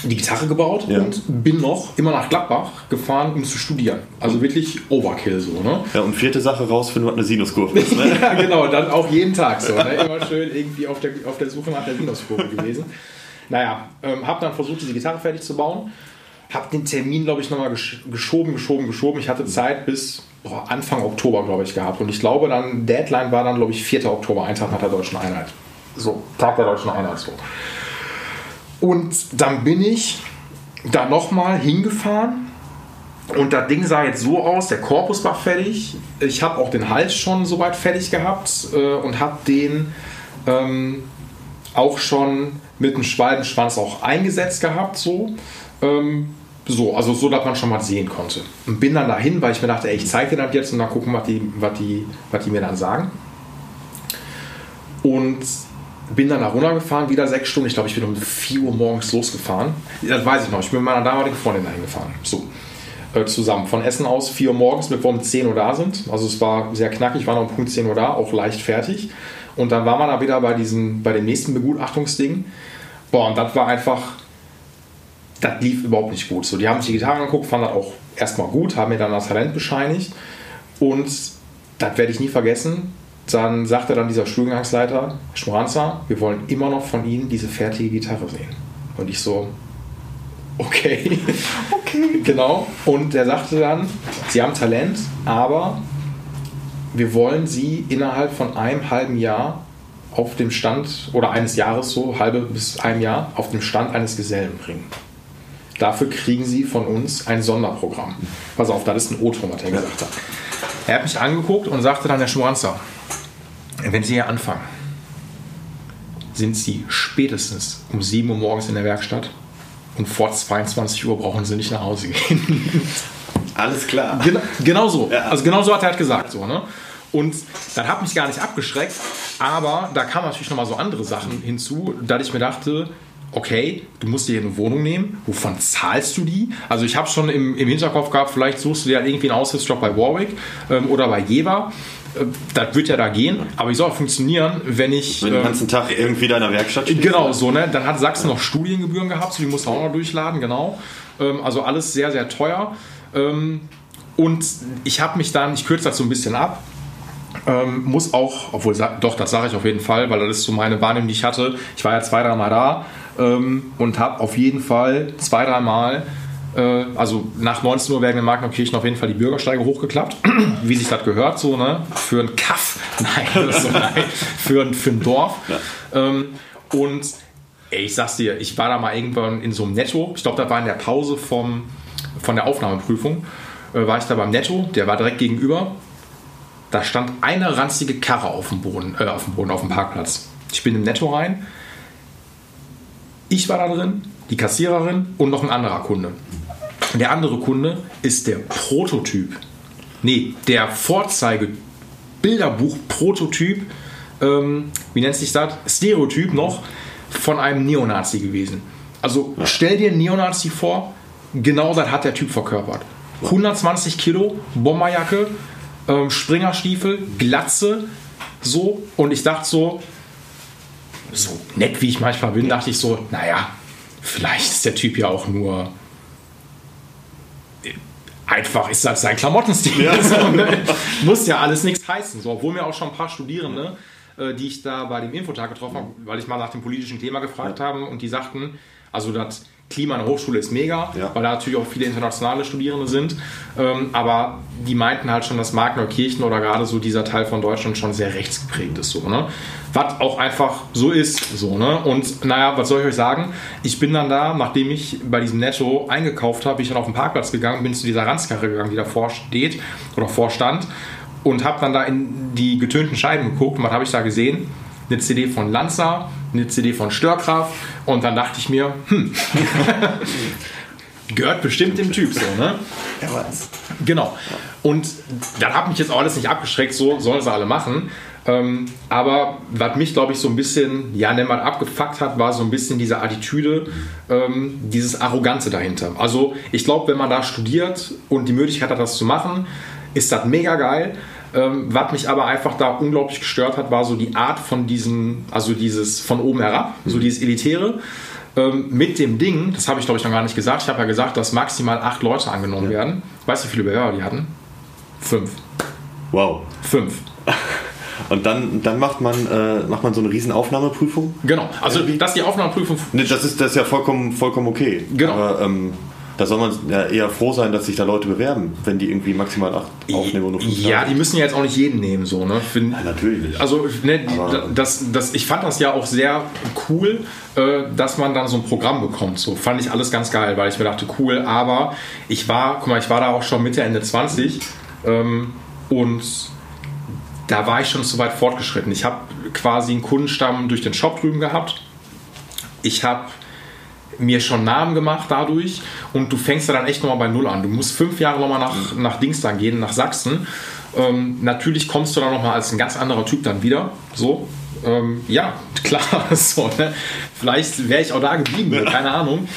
die Gitarre gebaut ja. und bin noch immer nach Gladbach gefahren, um zu studieren. Also wirklich Overkill so. Ne? Ja, und vierte Sache rausfinden, was eine Sinuskurve ist. Ne? ja, genau, dann auch jeden Tag so. Ne? Immer schön irgendwie auf der, auf der Suche nach der Sinuskurve gewesen. Naja, ähm, habe dann versucht, diese Gitarre fertig zu bauen. Habe den Termin, glaube ich, nochmal geschoben, geschoben, geschoben. Ich hatte Zeit bis boah, Anfang Oktober, glaube ich, gehabt. Und ich glaube, dann Deadline war dann, glaube ich, 4. Oktober, ein Tag nach der Deutschen Einheit. So, Tag der Deutschen Einheit so. Und dann bin ich da nochmal hingefahren und das Ding sah jetzt so aus, der Korpus war fertig. Ich habe auch den Hals schon soweit fertig gehabt äh, und habe den ähm, auch schon mit dem Schwalbenschwanz auch eingesetzt gehabt. So. Ähm, so, also so, dass man schon mal sehen konnte. Und bin dann dahin, weil ich mir dachte, ey, ich zeige dir das jetzt und dann gucken, was die, was die, was die mir dann sagen. Und bin dann da runtergefahren, wieder sechs Stunden. Ich glaube, ich bin um 4 Uhr morgens losgefahren. Das weiß ich noch. Ich bin mit meiner damaligen Freundin dahin gefahren. So. Äh, zusammen. Von Essen aus 4 Uhr morgens, bevor wir um 10 Uhr da sind. Also es war sehr knackig, war noch um Punkt 10 Uhr da, auch leicht fertig. Und dann war man da wieder bei, diesen, bei dem nächsten Begutachtungsding. Boah, und das war einfach, das lief überhaupt nicht gut. So, die haben sich die Gitarre angeguckt, fanden das auch erstmal gut, haben mir dann das Talent bescheinigt. Und das werde ich nie vergessen dann sagte dann dieser Studiengangsleiter, Schmoranza, wir wollen immer noch von Ihnen diese fertige Gitarre sehen. Und ich so, okay. Okay. genau. Und er sagte dann, Sie haben Talent, aber wir wollen Sie innerhalb von einem halben Jahr auf dem Stand, oder eines Jahres so, halbe bis einem Jahr, auf dem Stand eines Gesellen bringen. Dafür kriegen Sie von uns ein Sonderprogramm. Pass auf, das ist ein O-Ton, was er gesagt hat. Er hat mich angeguckt und sagte dann, Herr Schmoranzer, wenn Sie hier anfangen, sind Sie spätestens um 7 Uhr morgens in der Werkstatt und vor 22 Uhr brauchen Sie nicht nach Hause gehen. Alles klar. Genau, genau so. Ja. Also genau so hat er halt gesagt. So, ne? Und das hat mich gar nicht abgeschreckt, aber da kamen natürlich nochmal so andere Sachen hinzu, da ich mir dachte, okay, du musst dir eine Wohnung nehmen, wovon zahlst du die? Also ich habe schon im, im Hinterkopf gehabt, vielleicht suchst du dir halt irgendwie einen Aushilfsjob bei Warwick ähm, oder bei Jever äh, das wird ja da gehen, aber ich soll auch funktionieren, wenn ich. Wenn du den ähm, ganzen Tag irgendwie da in der Werkstatt stehst. Genau, so, ne? Dann hat Sachsen noch Studiengebühren gehabt, so die musst du auch noch durchladen, genau. Ähm, also alles sehr, sehr teuer. Ähm, und ich habe mich dann, ich kürze das so ein bisschen ab, ähm, muss auch, obwohl, doch, das sage ich auf jeden Fall, weil das ist so meine Wahrnehmung, die ich hatte. Ich war ja zwei, dreimal da ähm, und habe auf jeden Fall zwei, dreimal, äh, also nach 19 Uhr werden in Magnerkirchen auf jeden Fall die Bürgersteige hochgeklappt, wie sich das gehört, so, ne? Für ein Kaff, nein, so, nein, für, ein- für ein Dorf. Ähm, und ey, ich sag's dir, ich war da mal irgendwann in so einem Netto, ich glaube, das war in der Pause vom, von der Aufnahmeprüfung, äh, war ich da beim Netto, der war direkt gegenüber. Da stand eine ranzige Karre auf dem Boden, äh, auf dem Boden, auf dem Parkplatz. Ich bin im Netto rein. Ich war da drin, die Kassiererin und noch ein anderer Kunde. Der andere Kunde ist der Prototyp. Nee, der Vorzeige-Bilderbuch-Prototyp, ähm, wie nennt sich das? Stereotyp noch von einem Neonazi gewesen. Also stell dir einen Neonazi vor, genau das hat der Typ verkörpert. 120 Kilo, Bomberjacke, ähm, Springerstiefel, Glatze, so. Und ich dachte so, so nett wie ich manchmal bin, dachte ich so, naja, vielleicht ist der Typ ja auch nur einfach ist das sein Klamottenstil. So, ne? Muss ja alles nichts heißen. So, obwohl mir auch schon ein paar Studierende, äh, die ich da bei dem Infotag getroffen habe, weil ich mal nach dem politischen Thema gefragt habe und die sagten, also das Klima an der Hochschule ist mega, Ja. weil da natürlich auch viele internationale Studierende sind. Ähm, aber die meinten halt schon, dass Markneukirchen oder gerade so dieser Teil von Deutschland schon sehr rechtsgeprägt ist. So, ne? Was auch einfach so ist. So, ne? Und naja, was soll ich euch sagen? Ich bin dann da, nachdem ich bei diesem Netto eingekauft habe, bin ich dann auf den Parkplatz gegangen, bin zu dieser Ranzkarre gegangen, die davor steht oder vorstand und habe dann da in die getönten Scheiben geguckt. Und was habe ich da gesehen? Eine CD von Lanza, eine CD von Störkraft und dann dachte ich mir, hm, gehört bestimmt dem Typ so, ne? Wer weiß. Genau. Und das hat mich jetzt auch alles nicht abgeschreckt, so sollen sie alle machen. Ähm, aber was mich, glaube ich, so ein bisschen, ja, nenn mal abgefuckt hat, war so ein bisschen diese Attitüde, ähm, dieses Arrogante dahinter. Also, ich glaube, wenn man da studiert und die Möglichkeit hat, das zu machen, ist das mega geil. Ähm, was mich aber einfach da unglaublich gestört hat, war so die Art von diesen, also dieses von oben herab, so dieses Elitäre. Ähm, mit dem Ding, das habe ich glaube ich noch gar nicht gesagt, ich habe ja gesagt, dass maximal acht Leute angenommen werden. Weißt du, wie viele Bewerber die hatten? Fünf. Wow. Fünf. Und dann, dann macht, man, äh, macht man so eine riesen Aufnahmeprüfung. Genau. Also, dass die Aufnahmeprüfung. Ne, das, ist, das ist ja vollkommen, vollkommen okay. Genau. Aber ähm, da soll man ja eher froh sein, dass sich da Leute bewerben, wenn die irgendwie maximal acht aufnehmen und nur fünf Ja, haben. die müssen ja jetzt auch nicht jeden nehmen, so, ne? Find, Ja, natürlich nicht. Also, ne, die, das, das, ich fand das ja auch sehr cool, äh, dass man dann so ein Programm bekommt. So fand ich alles ganz geil, weil ich mir dachte, cool, aber ich war, guck mal, ich war da auch schon Mitte, Ende 20 ähm, und da war ich schon zu weit fortgeschritten. Ich habe quasi einen Kundenstamm durch den Shop drüben gehabt. Ich habe mir schon Namen gemacht dadurch und du fängst ja dann echt nochmal bei Null an. Du musst fünf Jahre nochmal nach, nach Dings dann gehen, nach Sachsen. Ähm, natürlich kommst du dann nochmal als ein ganz anderer Typ dann wieder. So, ähm, ja, klar, so, ne? vielleicht wäre ich auch da geblieben, keine Ahnung.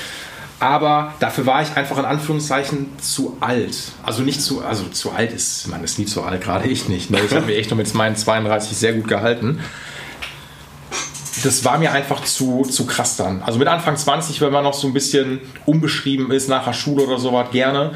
Aber dafür war ich einfach in Anführungszeichen zu alt. Also nicht zu, also zu alt ist, man ist nie zu alt, gerade ich nicht. Ne? Ich habe mich echt noch mit meinen 32 sehr gut gehalten das war mir einfach zu, zu krass dann. Also mit Anfang 20, wenn man noch so ein bisschen unbeschrieben ist, nach der Schule oder sowas, gerne.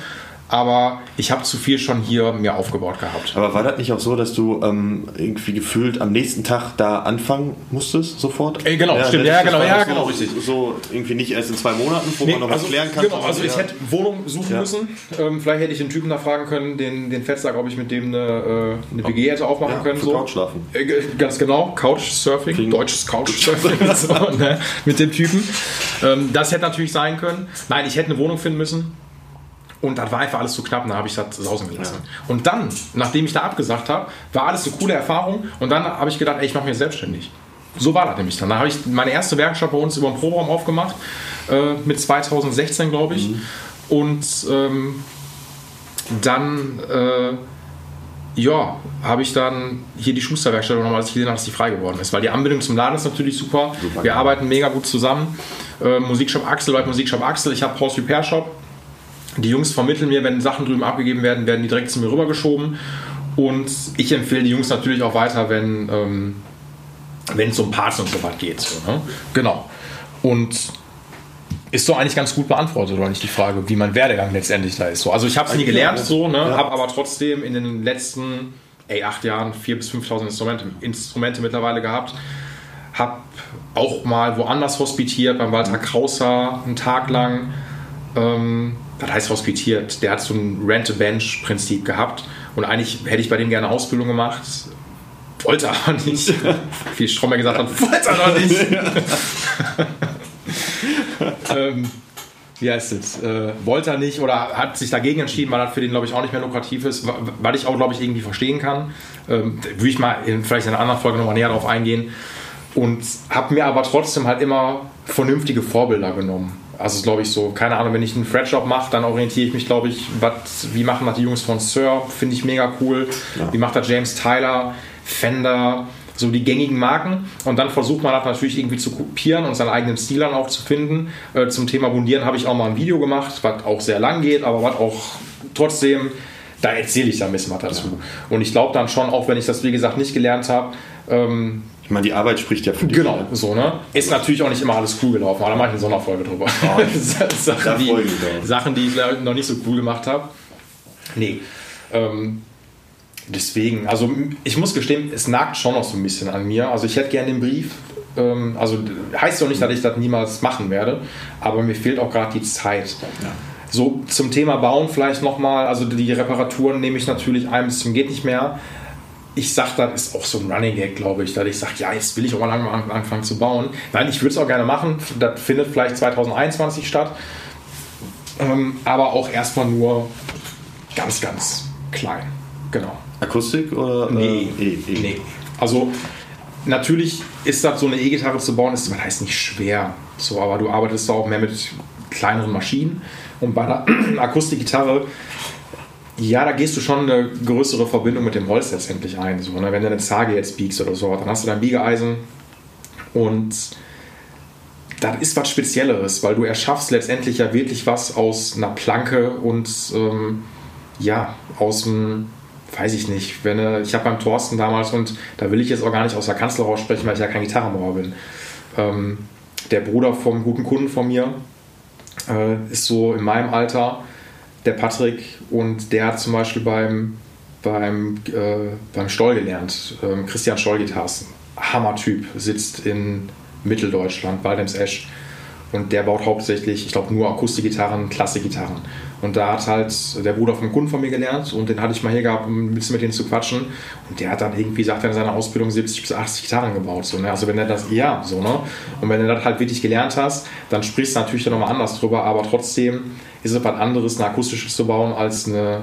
Aber ich habe zu viel schon hier mir aufgebaut gehabt. Aber war das nicht auch so, dass du ähm, irgendwie gefühlt am nächsten Tag da anfangen musstest, sofort? Äh, genau, stimmt. das- Ja, genau, ja, so, genau, richtig. So irgendwie nicht erst in zwei Monaten, wo Nee, man noch was also, klären kann. genau, also ich hätte Wohnung suchen Ja. müssen. Ähm, vielleicht hätte ich den Typen da fragen können, den, den Fettsack, ob ich mit dem eine, äh, eine WG hätte aufmachen ja, können. So. Couch schlafen. Äh, Ganz genau, Couchsurfing, Fliegen. deutsches Couchsurfing so, ne, mit dem Typen. Ähm, das hätte natürlich sein können. Nein, ich hätte eine Wohnung finden müssen. Und das war einfach alles zu knapp, und dann habe ich das sausen gelassen. Und dann, nachdem ich da abgesagt habe, war alles eine coole Erfahrung. Und dann habe ich gedacht, ey, ich mache mich selbstständig. So war das nämlich dann. Da habe ich meine erste Werkstatt bei uns über den Proberaum aufgemacht, äh, mit 2016, glaube ich. Und ähm, dann äh, ja, habe ich dann hier die Schusterwerkstatt übernommen, als ich gesehen habe, dass die frei geworden ist. Weil die Anbindung zum Laden ist natürlich super. Super, Wir ja. arbeiten mega gut zusammen. Äh, Musikshop Axel bei Musikshop Axel. Ich habe Haus Repair Shop. Die Jungs vermitteln mir, wenn Sachen drüben abgegeben werden, werden die direkt zu mir rübergeschoben. Und ich empfehle die Jungs natürlich auch weiter, wenn ähm, es um Parts und so was geht. So, ne? Genau. Und ist so eigentlich ganz gut beantwortet, oder nicht die Frage, wie mein Werdegang letztendlich da ist. So, also ich habe es nie gelernt, so, ne, ja. habe aber trotzdem in den letzten ey, acht Jahren 4.000 bis 5.000 Instrumente, Instrumente mittlerweile gehabt. Habe auch mal woanders hospitiert, beim Walter Krauser einen Tag lang. Ähm, das heißt hospitiert, der hat so ein Rent-a-Bench-Prinzip gehabt. Und eigentlich hätte ich bei dem gerne Ausbildung gemacht, wollte aber nicht. Wie Strommer gesagt hat, wollte aber nicht. ähm, wie heißt es? Äh, wollte er nicht oder hat sich dagegen entschieden, weil das für den, glaube ich, auch nicht mehr lukrativ ist, weil ich auch, glaube ich, irgendwie verstehen kann. Ähm, würde ich mal in, vielleicht in einer anderen Folge nochmal näher darauf eingehen. Und habe mir aber trotzdem halt immer vernünftige Vorbilder genommen. Also glaube ich so, keine Ahnung, wenn ich einen Fretjob mache, dann orientiere ich mich, glaube ich, wat, wie machen das die Jungs von Sir, finde ich mega cool. Ja. Wie macht das James Tyler, Fender, so die gängigen Marken. Und dann versucht man das natürlich irgendwie zu kopieren und seinen eigenen Stil dann auch zu finden. Äh, zum Thema Bundieren habe ich auch mal ein Video gemacht, was auch sehr lang geht, aber was auch trotzdem, da erzähle ich da ein bisschen was dazu. Ja. Und ich glaube dann schon, auch wenn ich das wie gesagt nicht gelernt habe, ähm, ich meine, die Arbeit spricht ja für dich. Genau, so, ne? Ist natürlich auch nicht immer alles cool gelaufen, aber da mache ich eine Sonderfolge drüber. Oh, Sachen, die, Sachen, die ich noch nicht so cool gemacht habe. Nee. Ähm, deswegen, also ich muss gestehen, es nagt schon noch so ein bisschen an mir. Also ich hätte gerne den Brief. Ähm, also heißt doch nicht, dass ich das niemals machen werde, aber mir fehlt auch gerade die Zeit. Ja. So zum Thema Bauen vielleicht nochmal. Also die Reparaturen nehme ich natürlich ein bis zum geht nicht mehr ich sage, das ist auch so ein Running Gag, glaube ich, dass ich sage, ja, jetzt will ich auch mal anfangen zu bauen. Nein, ich würde es auch gerne machen. Das findet vielleicht 2021 statt. Ähm, aber auch erstmal nur ganz, ganz klein. Genau. Akustik oder? Nee, äh, e, e. nee. Also natürlich ist das so eine E-Gitarre zu bauen, ist, das heißt nicht schwer. So, aber du arbeitest da auch mehr mit kleineren Maschinen. Und bei der Akustikgitarre ja, da gehst du schon eine größere Verbindung mit dem Holz letztendlich ein. So, ne? Wenn du eine Zage jetzt biegst oder so, dann hast du dein Biegeeisen und das ist was Spezielleres, weil du erschaffst letztendlich ja wirklich was aus einer Planke und ähm, ja, aus dem, weiß ich nicht, wenn ich habe beim Thorsten damals und da will ich jetzt auch gar nicht aus der Kanzler raussprechen, weil ich ja kein Gitarrenbauer bin. Ähm, der Bruder vom guten Kunden von mir äh, ist so in meinem Alter der Patrick, und der hat zum Beispiel beim, beim, äh, beim Stoll gelernt. Ähm, Christian Stoll-Gitarren, Hammer-Typ, sitzt in Mitteldeutschland, Waldems Esch. Und der baut hauptsächlich, ich glaube, nur Akustikgitarren, Klassikgitarren. Und da hat halt der Bruder vom Kunden von mir gelernt und den hatte ich mal hier gehabt, um ein bisschen mit denen zu quatschen. Und der hat dann irgendwie, sagt er in seiner Ausbildung, 70 bis 80 Gitarren gebaut. So, ne? Also wenn er das, ja, so, ne? Und wenn du das halt wirklich gelernt hast, dann sprichst du natürlich dann nochmal anders drüber, aber trotzdem ist es was anderes, eine akustische zu bauen, als eine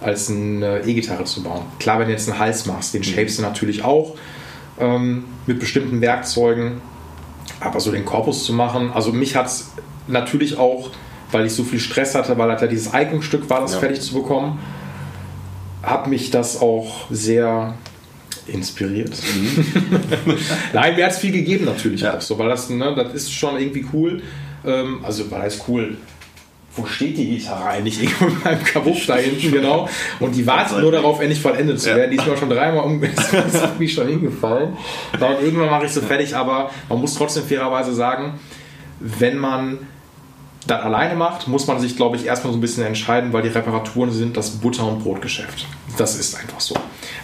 als eine E-Gitarre zu bauen. Klar, wenn du jetzt einen Hals machst, den shapest du natürlich auch ähm, mit bestimmten Werkzeugen, aber so den Korpus zu machen, also mich hat es natürlich auch, weil ich so viel Stress hatte, weil halt ja dieses Eignungsstück war, das ja. fertig zu bekommen, hat mich das auch sehr inspiriert. Mhm. Nein, mir hat es viel gegeben natürlich ja. auch so, weil das, ne, das ist schon irgendwie cool. Ähm, also, weil das cool wo steht die Gitarre eigentlich? Irgendwo in meinem Kabuff da hinten, genau. Und die wartet nur darauf, endlich vollendet zu werden. Die ist mir schon dreimal um, ist mich schon hingefallen. Und irgendwann mache ich sie fertig, aber man muss trotzdem fairerweise sagen, wenn man das alleine macht, muss man sich, glaube ich, erstmal so ein bisschen entscheiden, weil die Reparaturen sind das Butter- und Brotgeschäft. Das ist einfach so.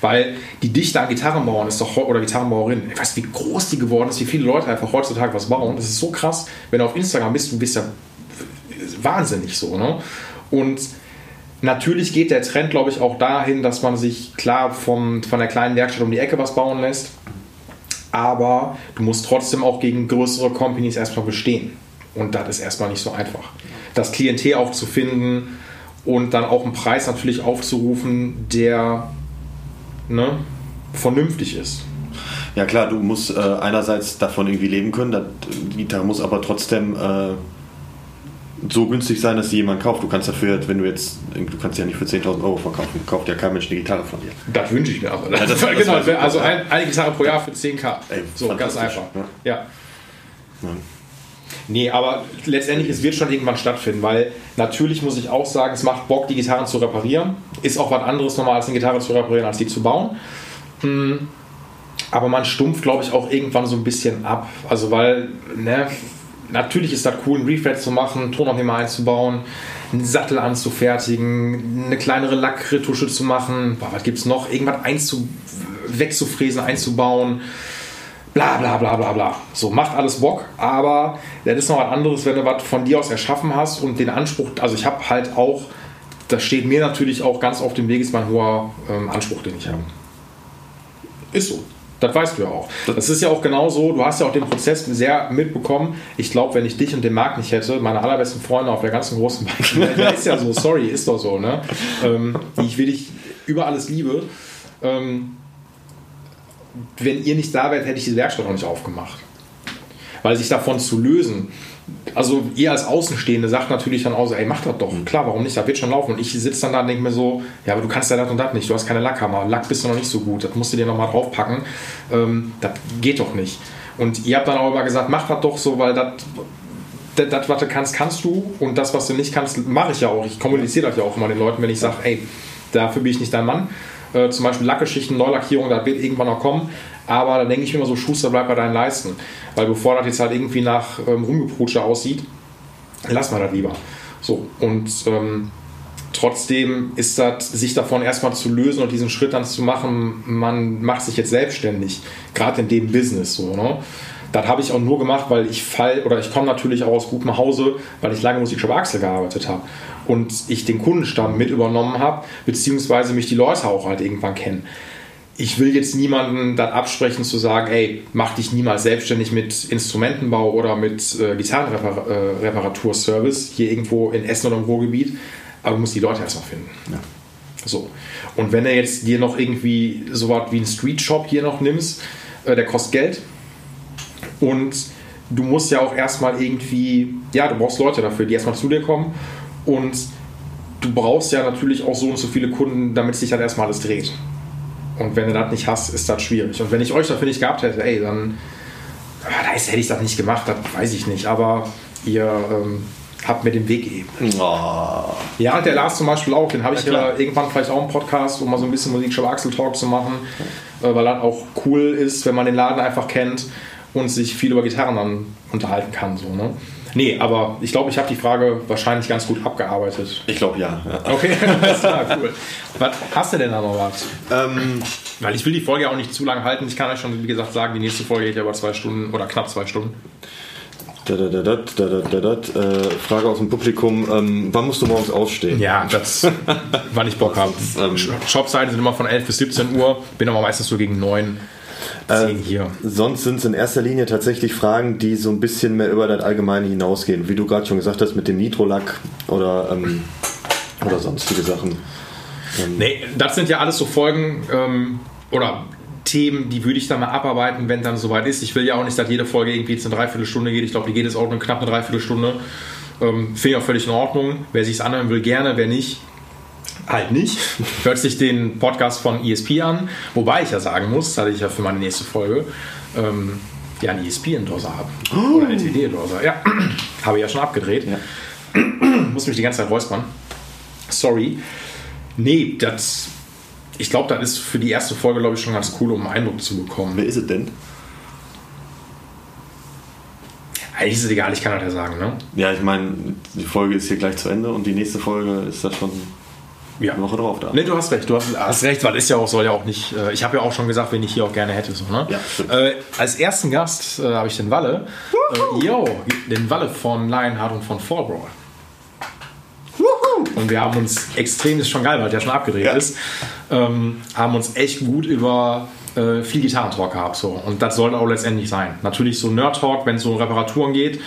Weil die Dichte an Gitarrenbauern ist doch, oder Gitarrenbauerin, ich weiß, wie groß die geworden ist, wie viele Leute einfach heutzutage was bauen. Das ist so krass. Wenn du auf Instagram bist, du bist ja wahnsinnig so. Ne? Und natürlich geht der Trend, glaube ich, auch dahin, dass man sich klar vom, von der kleinen Werkstatt um die Ecke was bauen lässt. Aber du musst trotzdem auch gegen größere Companies erstmal bestehen. Und das ist erstmal nicht so einfach. Das Klientel auch zu finden und dann auch einen Preis natürlich aufzurufen, der ne, vernünftig ist. Ja klar, du musst äh, einerseits davon irgendwie leben können, die Gitarre muss aber trotzdem äh, so günstig sein, dass sie jemand kauft. Du kannst dafür, wenn du jetzt, du kannst ja nicht für 10.000 Euro verkaufen, kauft ja kein Mensch eine Gitarre von dir. Das wünsche ich mir aber. Ja, das, das genau, also ein, eine Gitarre pro Jahr für 10k. Ey, so, ganz einfach. Ja. ja. ja. Nee, aber letztendlich, es wird schon irgendwann stattfinden, weil natürlich muss ich auch sagen, es macht Bock, die Gitarren zu reparieren ist auch was anderes nochmal als eine Gitarre zu reparieren, als die zu bauen. Hm. Aber man stumpft, glaube ich, auch irgendwann so ein bisschen ab. Also weil, ne, natürlich ist das cool, einen Refret zu machen, Tonaufnehmer einzubauen, einen Sattel anzufertigen, eine kleinere Lackretusche zu machen, boah, was es noch? Irgendwas einzu wegzufräsen, einzubauen. Bla bla bla bla bla. So, macht alles Bock, aber das ist noch was anderes, wenn du was von dir aus erschaffen hast und den Anspruch, also ich habe halt auch, das steht mir natürlich auch ganz auf dem Weg, ist mein hoher ähm, Anspruch, den ich habe. Ist so. Das weißt du ja auch. Das ist ja auch genau so. Du hast ja auch den Prozess sehr mitbekommen. Ich glaube, wenn ich dich und den Marc nicht hätte, meine allerbesten Freunde auf der ganzen großen Bank, der ist ja so, sorry, ist doch so, ne? Ähm, die ich wirklich über alles liebe. Ähm, wenn ihr nicht da wärt, hätte ich diese Werkstatt auch nicht aufgemacht. Weil sich davon zu lösen, also ihr als Außenstehende sagt natürlich dann auch so, ey, mach das doch. Klar, warum nicht? Das wird schon laufen. Und ich sitze dann da und denke mir so, ja, aber du kannst ja das und das nicht. Du hast keine Lackhammer. Lack bist du noch nicht so gut. Das musst du dir nochmal draufpacken. Ähm, das geht doch nicht. Und ihr habt dann auch immer gesagt, mach das doch so, weil das, das, das, was du kannst, kannst du. Und das, was du nicht kannst, mache ich ja auch. Ich kommuniziere das ja auch immer den Leuten, wenn ich sage, ey, dafür bin ich nicht dein Mann. Äh, zum Beispiel Lackgeschichten, Neulackierung, das wird irgendwann noch kommen. Aber da denke ich mir immer so, Schuster, bleib bei deinen Leisten. Weil bevor das jetzt halt irgendwie nach ähm, Rumgeprutsche aussieht, lass mal das lieber. So, und ähm, trotzdem ist das, sich davon erstmal zu lösen und diesen Schritt dann zu machen, man macht sich jetzt selbstständig, gerade in dem Business so, ne? Das habe ich auch nur gemacht, weil ich fall oder ich komme natürlich auch aus gutem Hause, weil ich lange Musikshop Axel gearbeitet habe und ich den Kundenstamm mit übernommen habe, beziehungsweise mich die Leute auch halt irgendwann kennen ich will jetzt niemanden dann absprechen zu sagen, ey, mach dich niemals selbstständig mit Instrumentenbau oder mit äh, Gitarrenreparaturservice hier irgendwo in Essen oder im Ruhrgebiet, aber du musst die Leute erstmal finden. Ja. So. Und wenn er jetzt dir noch irgendwie so was wie einen Street Shop hier noch nimmst, äh, der kostet Geld und du musst ja auch erstmal irgendwie, ja, du brauchst Leute dafür, die erstmal zu dir kommen und du brauchst ja natürlich auch so und so viele Kunden, damit sich dann erstmal alles dreht. Und wenn du das nicht hast, ist das schwierig. Und wenn ich euch dafür nicht gehabt hätte, ey, dann ah, da hätte ich das nicht gemacht, das weiß ich nicht. Aber ihr ähm, habt mir den Weg gegeben. Oh. Ja, und der Lars zum Beispiel auch. Den habe ich ja, irgendwann vielleicht auch im Podcast, um mal so ein bisschen Musikshop Axel Talk zu machen, äh, weil das auch cool ist, wenn man den Laden einfach kennt und sich viel über Gitarren dann unterhalten kann. So, ne? Nee, aber ich glaube, ich habe die Frage wahrscheinlich ganz gut abgearbeitet. Ich glaube ja, ja. Okay, alles klar, cool. Was hast du denn da noch was? Ähm, Weil ich will die Folge auch nicht zu lange halten. Ich kann euch schon, wie gesagt, sagen, die nächste Folge geht ja über zwei Stunden oder knapp zwei Stunden. Da, da, da, da, da, da, äh, Frage aus dem Publikum: ähm, Wann musst du morgens aufstehen? Ja, das, wann ich Bock habe. Ähm, Shopseiten sind immer von 11 bis 17 Uhr, bin aber meistens so gegen 9 äh. Sonst sind es in erster Linie tatsächlich Fragen, die so ein bisschen mehr über das Allgemeine hinausgehen. Wie du gerade schon gesagt hast, mit dem Nitrolack oder, ähm, oder sonstige Sachen. Ähm, nee, das sind ja alles so Folgen ähm, oder Themen, die würde ich dann mal abarbeiten, wenn dann soweit ist. Ich will ja auch nicht, dass jede Folge irgendwie jetzt eine Dreiviertelstunde geht. Ich glaube, die geht jetzt auch eine knapp eine Dreiviertelstunde. Ähm, Finde ich auch völlig in Ordnung. Wer sich es anhören will, gerne. Wer nicht, halt nicht. Hört sich den Podcast von ESP an, wobei ich ja sagen muss, dass ich ja für meine nächste Folge ähm, ja einen ESP-Endorser habe. Oh. Oder LTD-Endorser. Ja, habe ich ja schon abgedreht. Ja. muss mich die ganze Zeit räuspern. Sorry. Nee, das. Ich glaube, das ist für die erste Folge, glaube ich, schon ganz cool, um einen Eindruck zu bekommen. Wer ist es denn? Eigentlich ist es egal, ich kann das ja sagen, ne? Ja, ich meine, die Folge ist hier gleich zu Ende und die nächste Folge ist das schon ja. eine Woche drauf da. Nee, du hast recht, du hast, hast recht, weil ist ja auch, soll ja auch nicht, äh, ich habe ja auch schon gesagt, wen ich hier auch gerne hätte. So, ne? ja, äh, als ersten Gast äh, habe ich den Walle. Äh, yo, den Walle von Lionheart und von Fallbrawl. Und wir haben uns extrem, ist schon geil, weil der schon abgedreht ja. ist, ähm, haben uns echt gut über äh, viel Gitarrentalk gehabt. So. Und das soll auch letztendlich sein. Natürlich so Nerd-Talk, wenn es so um Reparaturen geht.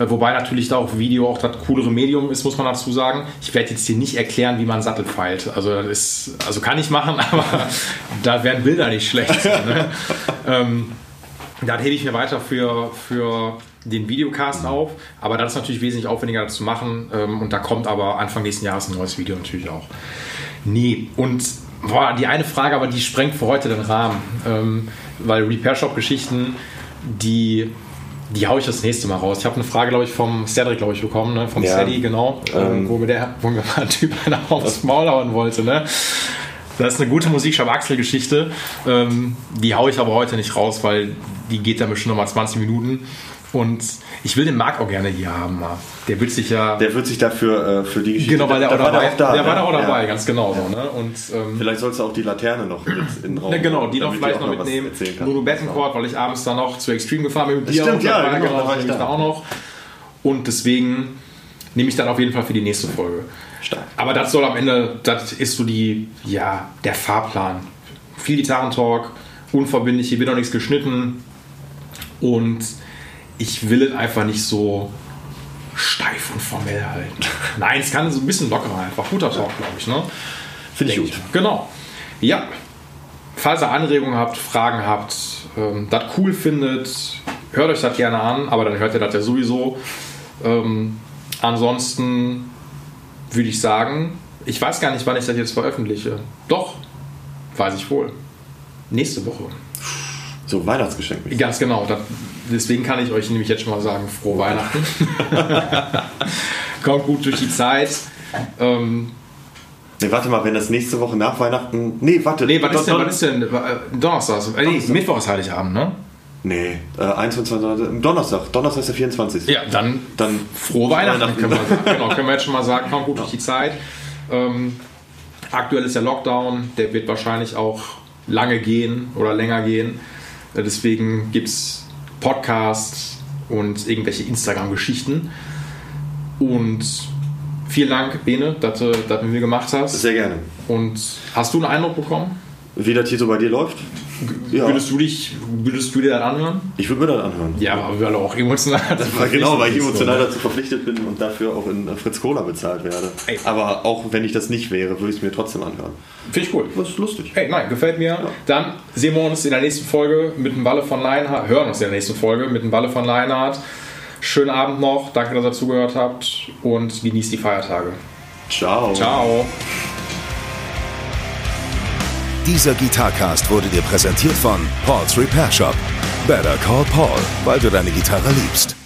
Äh, wobei natürlich da auch Video auch das coolere Medium ist, muss man dazu sagen. Ich werde jetzt hier nicht erklären, wie man Sattel feilt. Also, das ist, also kann ich machen, aber da werden Bilder nicht schlecht. ne? ähm, das hebe ich mir weiter für, für den Videocast auf, aber das ist natürlich wesentlich aufwendiger zu machen ähm, und da kommt aber Anfang nächsten Jahres ein neues Video natürlich auch. Nee, und boah, die eine Frage, aber die sprengt für heute den Rahmen, ähm, weil Repair Shop Geschichten, die die haue ich das nächste Mal raus. Ich habe eine Frage, glaube ich, vom Cedric, glaube ich, bekommen, ne? vom Ja. Steady, genau, Ähm. wo mir der, wo mir mal ein Typ einer aufs Maul hauen wollte. Ne? Das ist eine gute Musikshop-Axel-Geschichte. Ähm, die haue ich aber heute nicht raus, weil die geht dann bestimmt noch mal 20 Minuten. Und ich will den Marc auch gerne hier haben. Mal. Der wird sich ja. Der wird sich dafür äh, für die Geschichte. genau, weil der, da auch war dabei, der auch da. der war ne? da auch dabei, Ja. ganz genau. So, ne? Und, ähm, Vielleicht sollst du auch die Laterne noch mit in den Raum. ja, genau, die noch vielleicht noch mitnehmen. Lulu Bettencourt, weil ich abends dann noch zu Extreme gefahren bin mit dir. Stimmt, und ja, genau, da war ich da. auch noch. Und deswegen nehme ich dann auf jeden Fall für die nächste Folge. Stark. Aber das soll am Ende, das ist so die, ja, der Fahrplan. Viel Gitarrentalk, unverbindlich, hier wird noch nichts geschnitten. Und ich will es einfach nicht so steif und formell halten. Nein, es kann so ein bisschen lockerer einfach. Guter Talk, glaube ich. Ne? Finde ich gut. Genau. Ja. Falls ihr Anregungen habt, Fragen habt, ähm, das cool findet, hört euch das gerne an, aber dann hört ihr das ja sowieso. Ähm, ansonsten würde ich sagen, ich weiß gar nicht, wann ich das jetzt veröffentliche. Doch, weiß ich wohl. Nächste Woche. So, Weihnachtsgeschenk. Ganz genau. Das, deswegen kann ich euch nämlich jetzt schon mal sagen, frohe Weihnachten. Kommt gut durch die Zeit. Ähm, Nee, warte mal, wenn das nächste Woche nach Weihnachten. Nee, warte. nee, was ist denn, was ist denn? Äh, Donnerstag. Äh, nee. Mittwoch ist Heiligabend, ne? Nee, äh, 21. Donnerstag. Donnerstag ist der 24. Ja, dann, Dann frohe Weihnachten, Weihnachten. können wir sagen. Genau, können wir jetzt schon mal sagen, kommt gut durch die Zeit. Ähm, aktuell ist der Lockdown, der wird wahrscheinlich auch lange gehen oder länger gehen. Äh, Deswegen gibt es Podcasts und irgendwelche Instagram-Geschichten. Und vielen Dank, Bene, dass du das mit mir gemacht hast. Sehr gerne. Und hast du einen Eindruck bekommen? Wie das hier so bei dir läuft? Ja. Würdest, du dich, würdest du dir das anhören? Ich würde mir das anhören. Ja, aber weil auch emotional Weil genau, weil ich emotional dazu verpflichtet bin und dafür auch in Fritz Cola bezahlt werde. Ey. Aber auch wenn ich das nicht wäre, würde ich es mir trotzdem anhören. Finde ich cool. Das ist lustig. Hey, nein, gefällt mir. Dann sehen wir uns in der nächsten Folge mit dem Walle von Leinhardt. Hören uns in der nächsten Folge mit dem Walle von Leinhardt. Schönen Abend noch. Danke, dass ihr zugehört habt. Und genießt die Feiertage. Ciao. Ciao. Dieser Gitarcast wurde dir präsentiert von Paul's Repair Shop. Better call Paul, weil du deine Gitarre liebst.